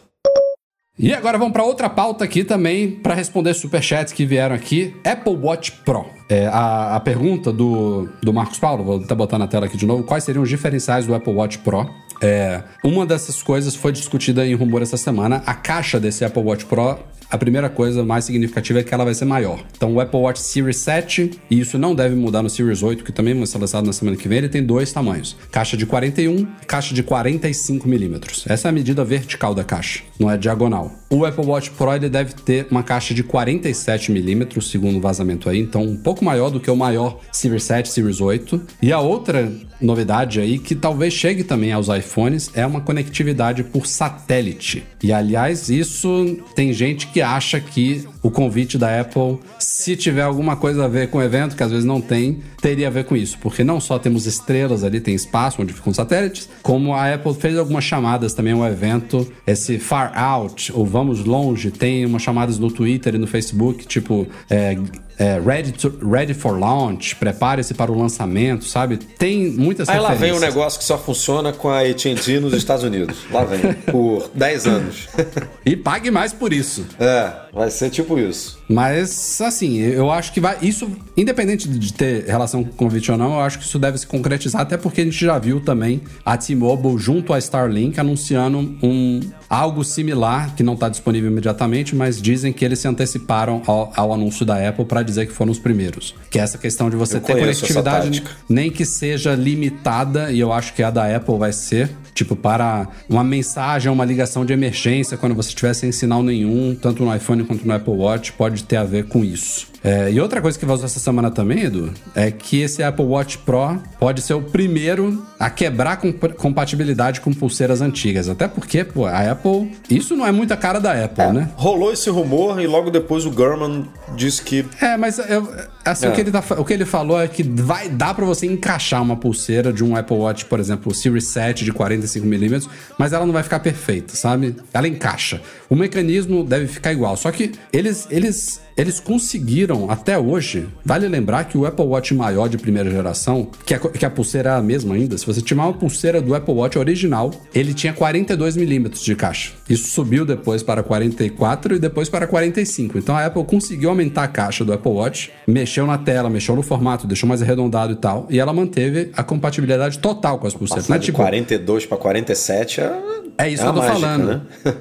E agora vamos para outra pauta aqui também, para responder superchats que vieram aqui. Apple Watch Pro. É, a, a, pergunta do, do Marcos Paulo, vou até botar na tela aqui de novo, quais seriam os diferenciais do Apple Watch Pro? É, uma dessas coisas foi discutida em rumor essa semana. A caixa desse Apple Watch Pro a primeira coisa mais significativa é que ela vai ser maior. Então, o Apple Watch Series 7, e isso não deve mudar no Series 8, que também vai ser lançado na semana que vem, ele tem dois tamanhos: caixa de 41 caixa de 45 milímetros. Essa é a medida vertical da caixa, não é diagonal. O Apple Watch Pro ele deve ter uma caixa de 47 milímetros, segundo o vazamento aí, então um pouco maior do que o maior Series 7, Series 8. E a outra novidade aí, que talvez chegue também aos iPhones, é uma conectividade por satélite. E aliás, isso tem gente que acha que o convite da Apple, se tiver alguma coisa a ver com o evento, que às vezes não tem, teria a ver com isso. Porque não só temos estrelas ali, tem espaço onde ficam satélites, como a Apple fez algumas chamadas também ao evento, esse Far Out, ou Vamos Longe, tem umas chamadas no Twitter e no Facebook, tipo. É, é, ready, to, ready for launch, prepare-se para o lançamento, sabe? Tem muitas Aí lá vem um negócio que só funciona com a AT&T nos Estados Unidos. Lá vem, por 10 anos. e pague mais por isso. É, vai ser tipo isso. Mas, assim, eu acho que vai. Isso, independente de ter relação com convite ou não, eu acho que isso deve se concretizar, até porque a gente já viu também a T-Mobile junto à Starlink anunciando um algo similar, que não está disponível imediatamente, mas dizem que eles se anteciparam ao, ao anúncio da Apple para dizer que foram os primeiros. Que é essa questão de você eu ter conectividade, nem que seja limitada, e eu acho que a da Apple vai ser, tipo, para uma mensagem, uma ligação de emergência, quando você estiver sem sinal nenhum, tanto no iPhone quanto no Apple Watch, pode ter a ver com isso. É, e outra coisa que vazou essa semana também, Edu, é que esse Apple Watch Pro pode ser o primeiro a quebrar compatibilidade com pulseiras antigas. Até porque, pô, a Apple. Isso não é muita cara da Apple, é, né? Rolou esse rumor e logo depois o Gurman disse que. É, mas eu, assim, é. O, que ele tá, o que ele falou é que vai dar para você encaixar uma pulseira de um Apple Watch, por exemplo, o Series 7 de 45mm, mas ela não vai ficar perfeita, sabe? Ela encaixa. O mecanismo deve ficar igual. Só que eles, eles eles conseguiram, até hoje, vale lembrar que o Apple Watch maior de primeira geração, que a, que a pulseira é a mesma ainda, se você tiver uma pulseira do Apple Watch original, ele tinha 42 milímetros de caixa. Isso subiu depois para 44 e depois para 45. Então a Apple conseguiu aumentar a caixa do Apple Watch, mexeu na tela, mexeu no formato, deixou mais arredondado e tal, e ela manteve a compatibilidade total com as pulseiras. Passando é, tipo, de 42 para 47 é é isso é que eu tô mágica, falando. Né?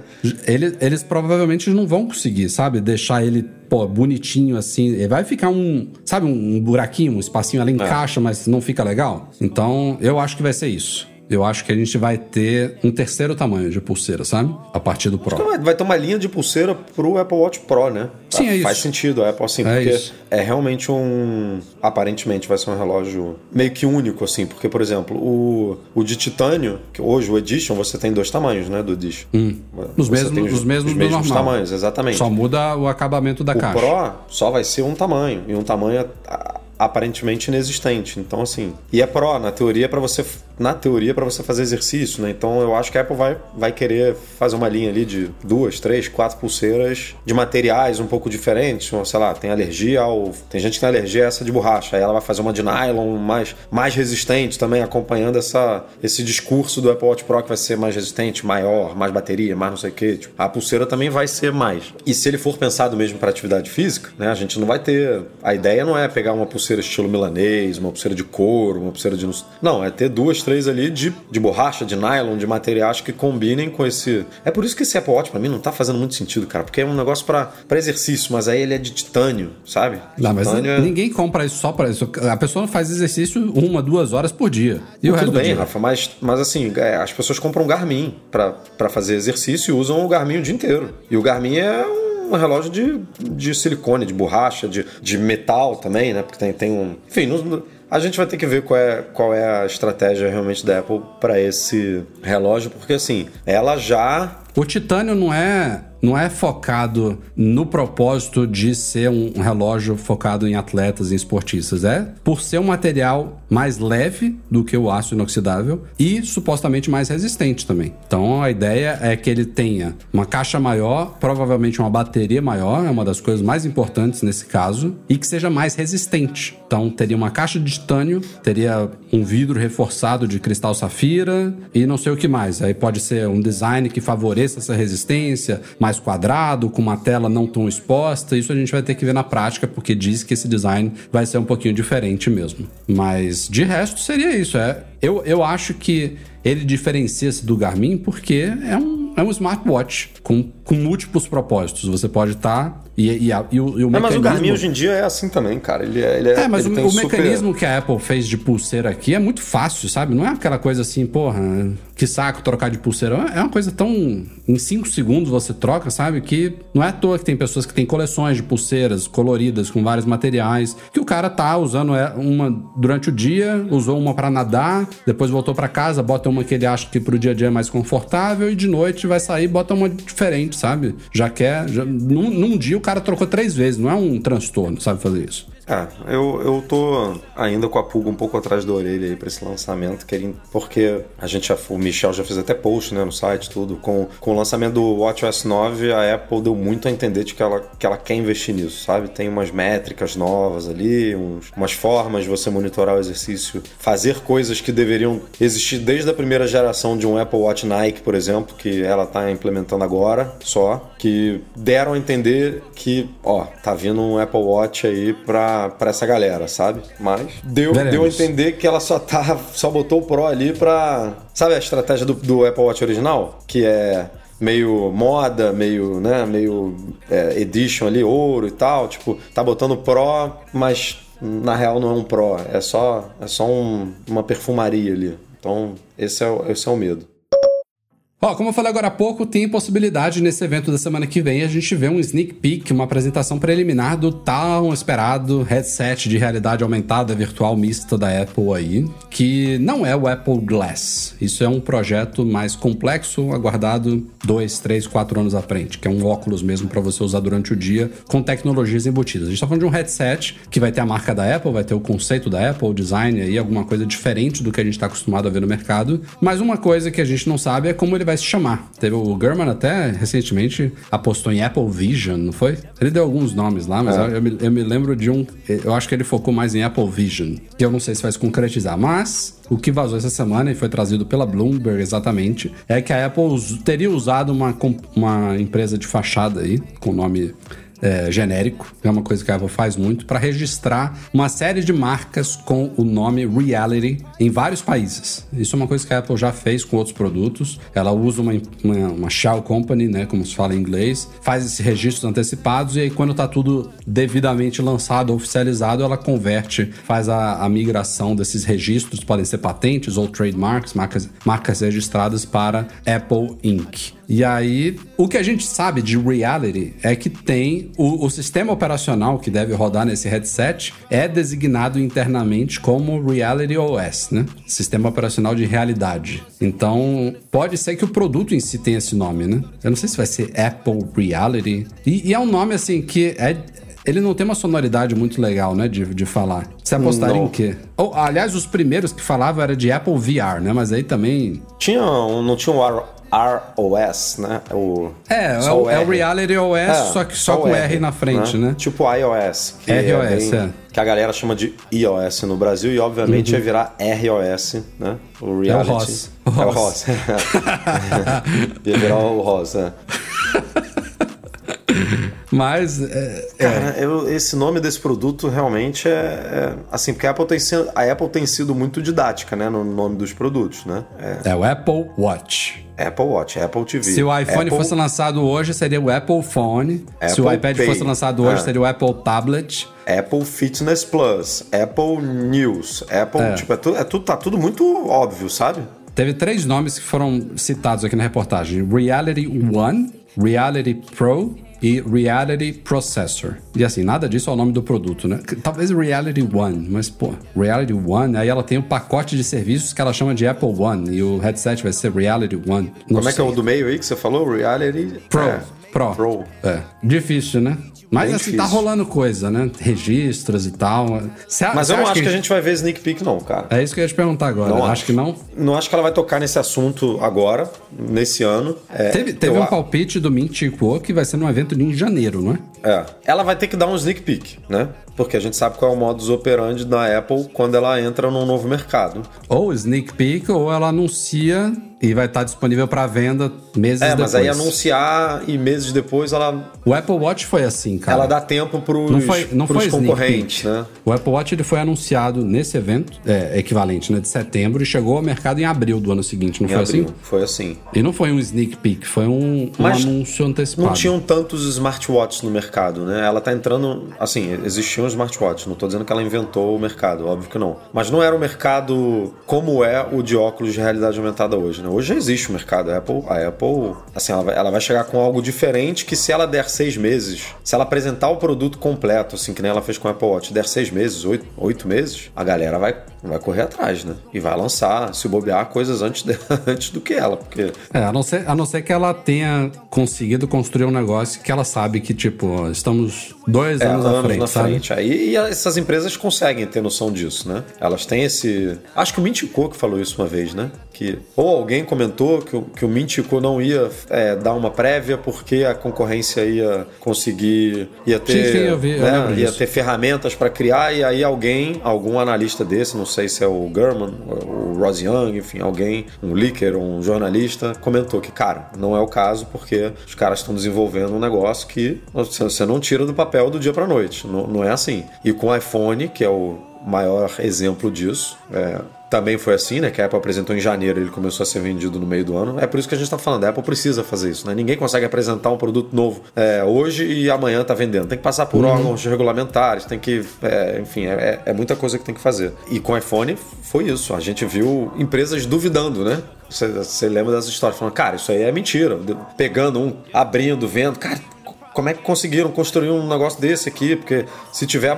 eles, eles provavelmente não vão conseguir, sabe? Deixar ele, pô, bonitinho assim. Vai ficar um, sabe, um buraquinho, um espacinho, ela é. encaixa, é. mas não fica legal. Então, eu acho que vai ser isso. Eu acho que a gente vai ter um terceiro tamanho de pulseira, sabe? A partir do Pro. Vai, vai ter uma linha de pulseira pro Apple Watch Pro, né? Sim, é Faz isso. sentido, a Apple assim, É porque isso. é realmente um. Aparentemente vai ser um relógio meio que único, assim, porque, por exemplo, o, o de titânio, que hoje o Edition, você tem dois tamanhos, né? Do Edition. Os Você mesmos, tem os mesmos os mesmos tamanhos, exatamente. Só muda o acabamento da O caixa. Pro só vai ser um tamanho, e um tamanho a- aparentemente inexistente. Então, assim. E é Pro, na teoria, para você. Na teoria, para você fazer exercício, né? Então eu acho que a Apple vai, vai querer fazer uma linha ali de duas, três, quatro pulseiras de materiais um pouco diferentes. Sei lá, tem alergia ao. Tem gente que tem alergia a essa de borracha. Aí ela vai fazer uma de nylon mais, mais resistente também, acompanhando essa, esse discurso do Apple Watch Pro que vai ser mais resistente, maior, mais bateria, mais não sei o quê. Tipo, a pulseira também vai ser mais. E se ele for pensado mesmo para atividade física, né? A gente não vai ter. A ideia não é pegar uma pulseira estilo milanês, uma pulseira de couro, uma pulseira de. Não, é ter duas, três ali de, de borracha, de nylon, de materiais que combinem com esse. É por isso que esse Apple Watch pra mim não tá fazendo muito sentido, cara. Porque é um negócio pra exercício, mas aí ele é de titânio, sabe? Não, titânio é- ninguém compra isso só pra isso. A pessoa faz exercício uma, duas horas por dia. E o resto Tudo do bem? Rafa, mas, mas assim, é, as pessoas compram um Garmin pra fazer exercício e usam o Garmin o dia inteiro. E o Garmin é um relógio de, de silicone, de borracha, de, de metal também, né? Porque tem, tem um. Enfim, a gente vai ter que ver qual é, qual é a estratégia realmente da Apple para esse relógio, porque assim, ela já O titânio não é, não é focado no propósito de ser um relógio focado em atletas e esportistas. É por ser um material mais leve do que o aço inoxidável e supostamente mais resistente também. Então a ideia é que ele tenha uma caixa maior, provavelmente uma bateria maior, é uma das coisas mais importantes nesse caso, e que seja mais resistente. Então teria uma caixa de titânio, teria um vidro reforçado de cristal safira e não sei o que mais. Aí pode ser um design que favoreça essa resistência, mais quadrado, com uma tela não tão exposta. Isso a gente vai ter que ver na prática, porque diz que esse design vai ser um pouquinho diferente mesmo. Mas de resto seria isso. É, eu, eu acho que ele diferencia-se do Garmin porque é um, é um smartwatch com, com múltiplos propósitos. Você pode estar. E, e, a- e o, e o É, mas o mecanismo- Garmin hoje em dia é assim também, cara. Ele é. Ele é, é, mas o, o super- mecanismo que a Apple fez de pulseira aqui é muito fácil, sabe? Não é aquela coisa assim, porra, que saco trocar de pulseira. É uma coisa tão. Em 5 segundos você troca, sabe? Que não é à toa que tem pessoas que têm coleções de pulseiras coloridas com vários materiais, que o cara tá usando é, uma durante o dia, usou uma pra nadar, depois voltou pra casa, bota uma que ele acha que pro dia a dia é mais confortável e de noite vai sair, bota uma diferente, sabe? Já quer. Já, num, num dia o cara trocou três vezes, não é um transtorno, sabe fazer isso. É, eu, eu tô ainda com a pulga um pouco atrás da orelha aí pra esse lançamento, querendo, porque a gente já, o Michel já fez até post né, no site, tudo. Com, com o lançamento do WatchOS 9, a Apple deu muito a entender de que ela, que ela quer investir nisso, sabe? Tem umas métricas novas ali, uns- umas formas de você monitorar o exercício, fazer coisas que deveriam existir desde a primeira geração de um Apple Watch Nike, por exemplo, que ela tá implementando agora só, que deram a entender que, ó, tá vindo um Apple Watch aí pra, pra essa galera, sabe? Mas deu, Veremos. deu a entender que ela só tá, só botou o Pro ali pra. Sabe a estratégia do, do Apple Watch original? Que é meio moda, meio, né, meio é, edition ali, ouro e tal, tipo, tá botando Pro, mas na real não é um Pro, é só, é só um- uma perfumaria ali. Então, esse é, o- esse é o medo. Ó, como eu falei agora há pouco, tem possibilidade nesse evento da semana que vem a gente ver um sneak peek, uma apresentação preliminar do tão esperado headset de realidade aumentada virtual mista da Apple aí, que não é o Apple Glass. Isso é um projeto mais complexo, aguardado dois, três, quatro anos à frente, que é um óculos mesmo para você usar durante o dia com tecnologias embutidas. A gente tá falando de um headset que vai ter a marca da Apple, vai ter o conceito da Apple, o design aí, alguma coisa diferente do que a gente tá acostumado a ver no mercado. Mas uma coisa que a gente não sabe é como ele vai se chamar. Teve o Gurman até recentemente apostou em Apple Vision, não foi? Ele deu alguns nomes lá, mas eu, eu me, eu me lembro de um. Eu acho que ele focou mais em Apple Vision, que eu não sei se vai se concretizar, mas o que vazou essa semana e foi trazido pela Bloomberg exatamente é que a Apple teria usado uma, uma empresa de fachada aí, com o nome é, genérico, é uma coisa que a Apple faz muito, para registrar uma série de marcas com o nome Reality em vários países. Isso é uma coisa que a Apple já fez com outros produtos. Ela usa uma, uma, uma shell company, né, como se fala em inglês, faz esses registros antecipados e aí quando tá tudo devidamente lançado, oficializado, ela converte, faz a, a migração desses registros, podem ser patentes ou trademarks, marcas, marcas registradas para Apple Inc. E aí, o que a gente sabe de reality é que tem o, o, sistema operacional que deve rodar nesse headset é designado internamente como Reality OS, né? Sistema operacional de realidade. Então, pode ser que o produto em si tenha esse nome, né? Eu não sei se vai ser Apple Reality. E, e é um nome assim que é, ele não tem uma sonoridade muito legal, né, de, de falar. Você apostaria não. em quê? Ou, aliás, os primeiros que falavam era de Apple VR, né? Mas aí também... Tinha um, não tinha um ROS, né? O, é, é o, é o, Reality OS, é, só que só, só com R, R, na frente, né? né? Tipo iOS. Que ROS, é, bem, é, Que a galera chama de iOS no Brasil e, obviamente, uhum. ia virar ROS, né? O Reality. É o ROS. É o ROS. ia virar o ROS, né? Mas. É, é, Cara, eu, esse nome desse produto realmente é, é. assim, porque a Apple, tem sido, a Apple tem sido muito didática, né? No nome dos produtos, né? É, é o Apple Watch. Apple Watch, Apple TV. Se o iPhone Apple... fosse lançado hoje, seria o Apple Phone. Apple Se o iPad Pay. fosse lançado hoje, é. seria o Apple Tablet. Apple Fitness Plus, Apple News, Apple. É. Tipo, é tudo, é tudo, tá tudo muito óbvio, sabe? Teve três nomes que foram citados aqui na reportagem: Reality One, Reality Pro e Reality Processor. E assim, nada disso é o nome do produto, né? Talvez Reality One, mas pô, Reality One, aí ela tem um pacote de serviços que ela chama de Apple One e o headset vai ser Reality One. Não Como sei. é que é o do meio aí que você falou? Reality Pro. É. Pro. Pro. É. Difícil, né? Mas Bem assim, tá difícil. tá rolando coisa, né? Registros e tal. Cê, Mas eu não acho que... que... a gente vai ver sneak peek, não, cara. É isso que eu ia te perguntar agora. Não acho. acho. que não. Não acho que ela vai tocar nesse assunto agora, nesse ano. É, teve teve um palpite do Mint que vai ser num evento em janeiro, não é? É. Ela vai ter que dar um sneak peek, né? Porque a gente sabe qual é o modus operandi da Apple quando ela entra num novo mercado. Ou sneak peek, ou ela anuncia e vai estar disponível para venda meses é, depois. É, mas aí anunciar e meses depois ela. O Apple Watch foi assim, cara. Ela dá tempo pros, não foi, não pros foi concorrentes, né? O Apple Watch ele foi anunciado nesse evento, é, equivalente, né, de setembro, e chegou ao mercado em abril do ano seguinte, não em foi abril, assim? Foi assim. E não foi um sneak peek, foi um, um anúncio antecipado. Não tinham tantos smartwatches no mercado, né? Ela tá entrando. Assim, existiam smartwatches, não tô dizendo que ela inventou o mercado, óbvio que não. Mas não era um mercado como é o de óculos de realidade aumentada hoje, né? Hoje já existe o mercado. A Apple, a Apple assim, ela vai, ela vai chegar com algo diferente que se ela der seis meses, se ela apresentar o produto completo, assim, que nem ela fez com o Apple Watch, der seis meses, oito, oito meses, a galera vai, vai correr atrás, né? E vai lançar, se bobear, coisas antes, de, antes do que ela, porque... É, a não, ser, a não ser que ela tenha conseguido construir um negócio que ela sabe que, tipo, estamos dois é, anos, anos à frente, na frente. Aí, e essas empresas conseguem ter noção disso, né? Elas têm esse... Acho que o Mint que falou isso uma vez, né? Que, ou alguém comentou que, que o Mintico não ia é, dar uma prévia porque a concorrência ia conseguir, ia ter, sim, sim, eu vi, eu né, ia ter ferramentas para criar e aí alguém, algum analista desse, não sei se é o Gurman, o Ross Young, enfim, alguém, um leaker, um jornalista, comentou que, cara, não é o caso porque os caras estão desenvolvendo um negócio que você não tira do papel do dia para noite, não, não é assim. E com o iPhone, que é o maior exemplo disso, é, também foi assim, né? Que a Apple apresentou em janeiro, ele começou a ser vendido no meio do ano. É por isso que a gente está falando, a Apple precisa fazer isso, né? Ninguém consegue apresentar um produto novo é, hoje e amanhã tá vendendo. Tem que passar por uhum. órgãos regulamentares, tem que. É, enfim, é, é, muita coisa que tem que fazer. E com o iPhone foi isso. A gente viu empresas duvidando, né? Você, você lembra das histórias, falando, cara, isso aí é mentira. Pegando um, abrindo, vendo. Cara, como é que conseguiram construir um negócio desse aqui? Porque se tiver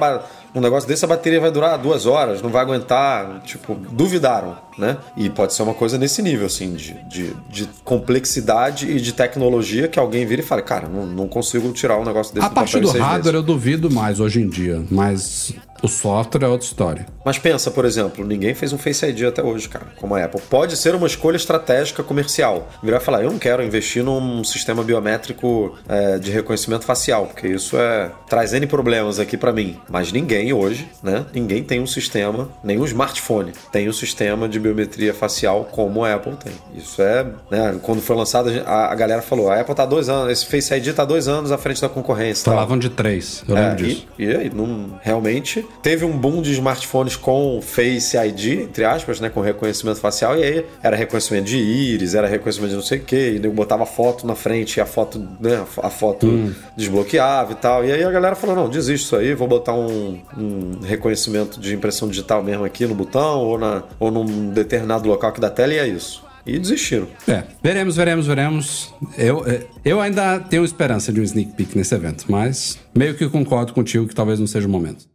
um negócio desse, a bateria vai durar duas horas, não vai aguentar. Tipo, duvidaram, né? E pode ser uma coisa nesse nível, assim, de, de, de complexidade e de tecnologia que alguém vira e fala, cara, não, não consigo tirar um negócio desse A parte do hardware eu duvido mais hoje em dia, mas O software é outra história. Mas pensa, por exemplo, ninguém fez um Face ID até hoje, cara, como a Apple. Pode ser uma escolha estratégica comercial. Virar e falar, eu não quero investir num sistema biométrico é, de reconhecimento facial, porque isso é traz N problemas aqui para mim. Mas ninguém hoje, né? Ninguém tem um sistema, nenhum smartphone tem um sistema de biometria facial como a Apple tem. Isso é, né? Quando foi lançado, a, a galera falou, a Apple tá dois anos, esse Face ID tá dois anos à frente da concorrência. Falavam de três, eu lembro é, disso. E, e aí, não, realmente teve um boom de smartphones com Face ID, entre aspas, né? Com reconhecimento facial, e aí era reconhecimento de íris, era reconhecimento de não sei o que, e botava foto na frente, e a foto, né? A foto hum. desbloqueava e tal. E aí a galera falou: não, desiste isso aí, vou botar um, um, reconhecimento de impressão digital mesmo aqui no botão ou, na, ou num determinado local aqui da tela, e é isso e desistiram. É, veremos, veremos, veremos. Eu, é, eu ainda tenho esperança de um sneak peek nesse evento, mas meio que concordo contigo que talvez não seja o momento.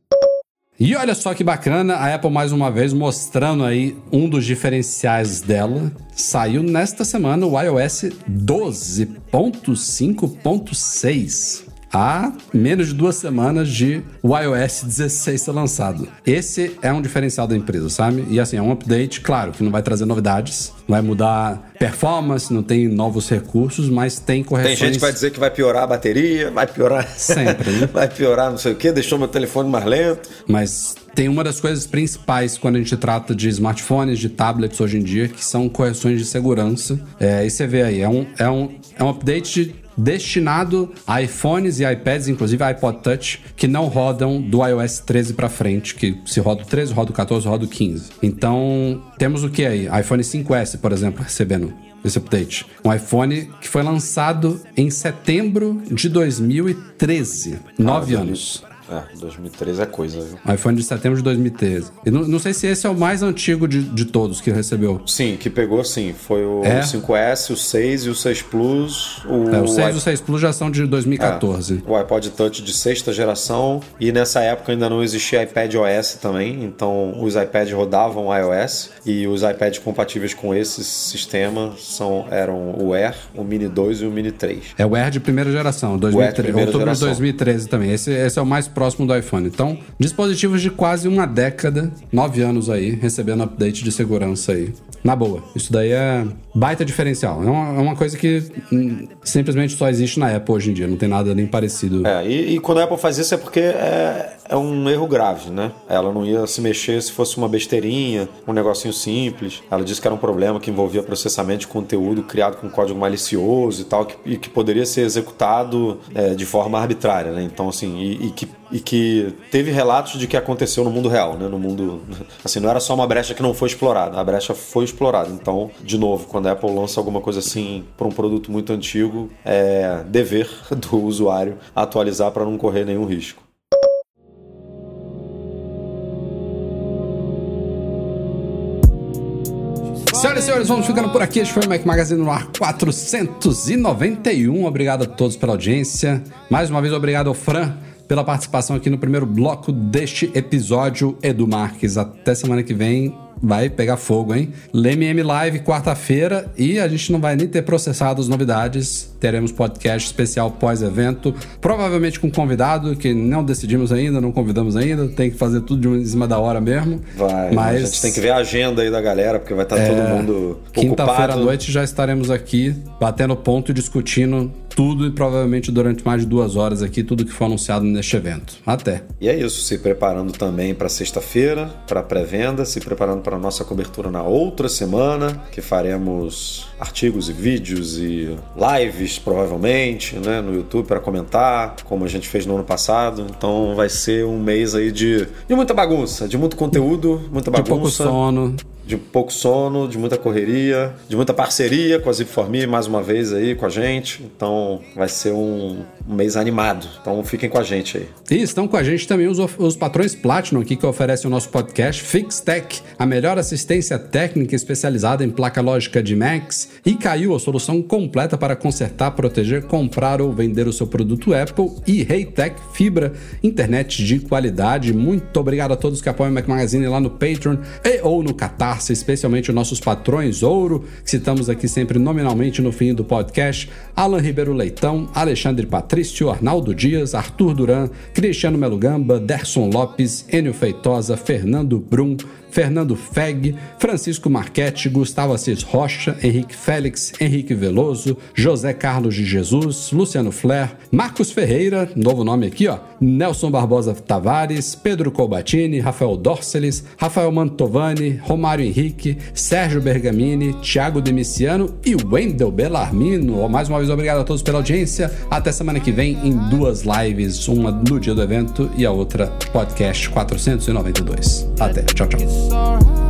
E olha só que bacana, a Apple mais uma vez mostrando aí um dos diferenciais dela. Saiu nesta semana o iOS 12.5.6 há menos de duas semanas de o iOS 16 ser lançado. Esse é um diferencial da empresa, sabe? E assim, é um update, claro, que não vai trazer novidades, vai mudar performance, não tem novos recursos, mas tem correções. Tem gente que vai dizer que vai piorar a bateria, vai piorar. Sempre, né? vai piorar não sei o quê, deixou meu telefone mais lento. Mas tem uma das coisas principais quando a gente trata de smartphones, de tablets hoje em dia, que são correções de segurança. É, e você vê aí, é um, é um, é um update destinado a iPhones e iPads, inclusive iPod Touch, que não rodam do iOS 13 para frente, que se roda o 13, roda o 14, roda o 15. Então, temos o que aí? iPhone 5S, por exemplo, recebendo esse update. Um iPhone que foi lançado em setembro de 2013. Nove anos. É, 2013 é coisa, viu? iPhone de setembro de 2013. E não, não sei se esse é o mais antigo de, de todos que recebeu. Sim, que pegou sim. Foi o é? 5S, o 6 e o 6 Plus. O, é, o 6 e o 6 Plus já são de 2014. É, o iPod Touch de sexta geração. E nessa época ainda não existia iPad OS também. Então os iPads rodavam iOS. E os iPads compatíveis com esse sistema são, eram o Air, o Mini 2 e o Mini 3. É o Air de primeira geração, 2013, outubro de 2013 também. Esse, esse é o mais próximo do iPhone. Então, dispositivos de quase uma década, nove anos aí, recebendo update de segurança aí. Na boa. Isso daí é baita diferencial. É uma, é uma coisa que hum, simplesmente só existe na Apple hoje em dia. Não tem nada nem parecido. É, e, e quando a Apple faz isso é porque é, é um erro grave, né? Ela não ia se mexer se fosse uma besteirinha, um negocinho simples. Ela disse que era um problema que envolvia processamento de conteúdo criado com código malicioso e tal, que, e que poderia ser executado é, de forma arbitrária, né? Então, assim, e, e, que, e que teve relatos de que aconteceu no mundo real, né? No mundo. Assim, não era só uma brecha que não foi explorada, a brecha foi explorada. Então, de novo, quando a Apple lança alguma coisa assim para um produto muito antigo, é dever do usuário atualizar para não correr nenhum risco. Senhoras e senhores, vamos ficando por aqui. Este foi o Mac Magazine no ar 491. Obrigado a todos pela audiência. Mais uma vez, obrigado ao Fran pela participação aqui no primeiro bloco deste episódio. Edu Marques, até semana que vem vai pegar fogo, hein? LMM Live quarta-feira e a gente não vai nem ter processado as novidades. Teremos podcast especial pós-evento, provavelmente com convidado que não decidimos ainda, não convidamos ainda, tem que fazer tudo de em cima da hora mesmo. Vai, mas a gente tem que ver a agenda aí da galera, porque vai estar tá é, todo mundo Quinta-feira à noite já estaremos aqui batendo ponto e discutindo tudo e provavelmente durante mais de duas horas aqui, tudo que for anunciado neste evento. Até. E é isso, se preparando também para sexta-feira, para pré-venda, se preparando para a nossa cobertura na outra semana, que faremos artigos e vídeos e lives, provavelmente, né, no YouTube para comentar, como a gente fez no ano passado. Então vai ser um mês aí de, de muita bagunça, de muito conteúdo, muita bagunça. De pouco sono de pouco sono, de muita correria, de muita parceria com a Zipforme mais uma vez aí com a gente. Então vai ser um, um, mês animado. Então fiquem com a gente aí. E estão com a gente também os, os patrões Platinum aqui que oferecem o nosso podcast FixTech, a melhor assistência técnica especializada em placa lógica de Macs e caiu a solução completa para consertar, proteger, comprar ou vender o seu produto Apple e Reitec Fibra, internet de qualidade. Muito obrigado a todos que apoiam o Mac Magazine lá no Patreon e ou no Catar especialmente os nossos patrões ouro, que citamos aqui sempre nominalmente no fim do podcast: Alan Ribeiro Leitão, Alexandre Patrício, Arnaldo Dias, Arthur Duran, Cristiano Melugamba, Derson Lopes, Enio Feitosa, Fernando Brum, Fernando Feg, Francisco Marchetti, Gustavo Assis Rocha, Henrique Félix, Henrique Veloso, José Carlos de Jesus, Luciano Flair, Marcos Ferreira, novo nome aqui, ó, Nelson Barbosa Tavares, Pedro Colbatini, Rafael Dorceles, Rafael Mantovani, Romário Henrique, Sérgio Bergamini, Thiago Demiciano e Wendel Bellarmino. Mais uma vez, obrigado a todos pela audiência. Até semana que vem em duas lives, uma no dia do evento e a outra podcast 492. Até, tchau, tchau. Alright.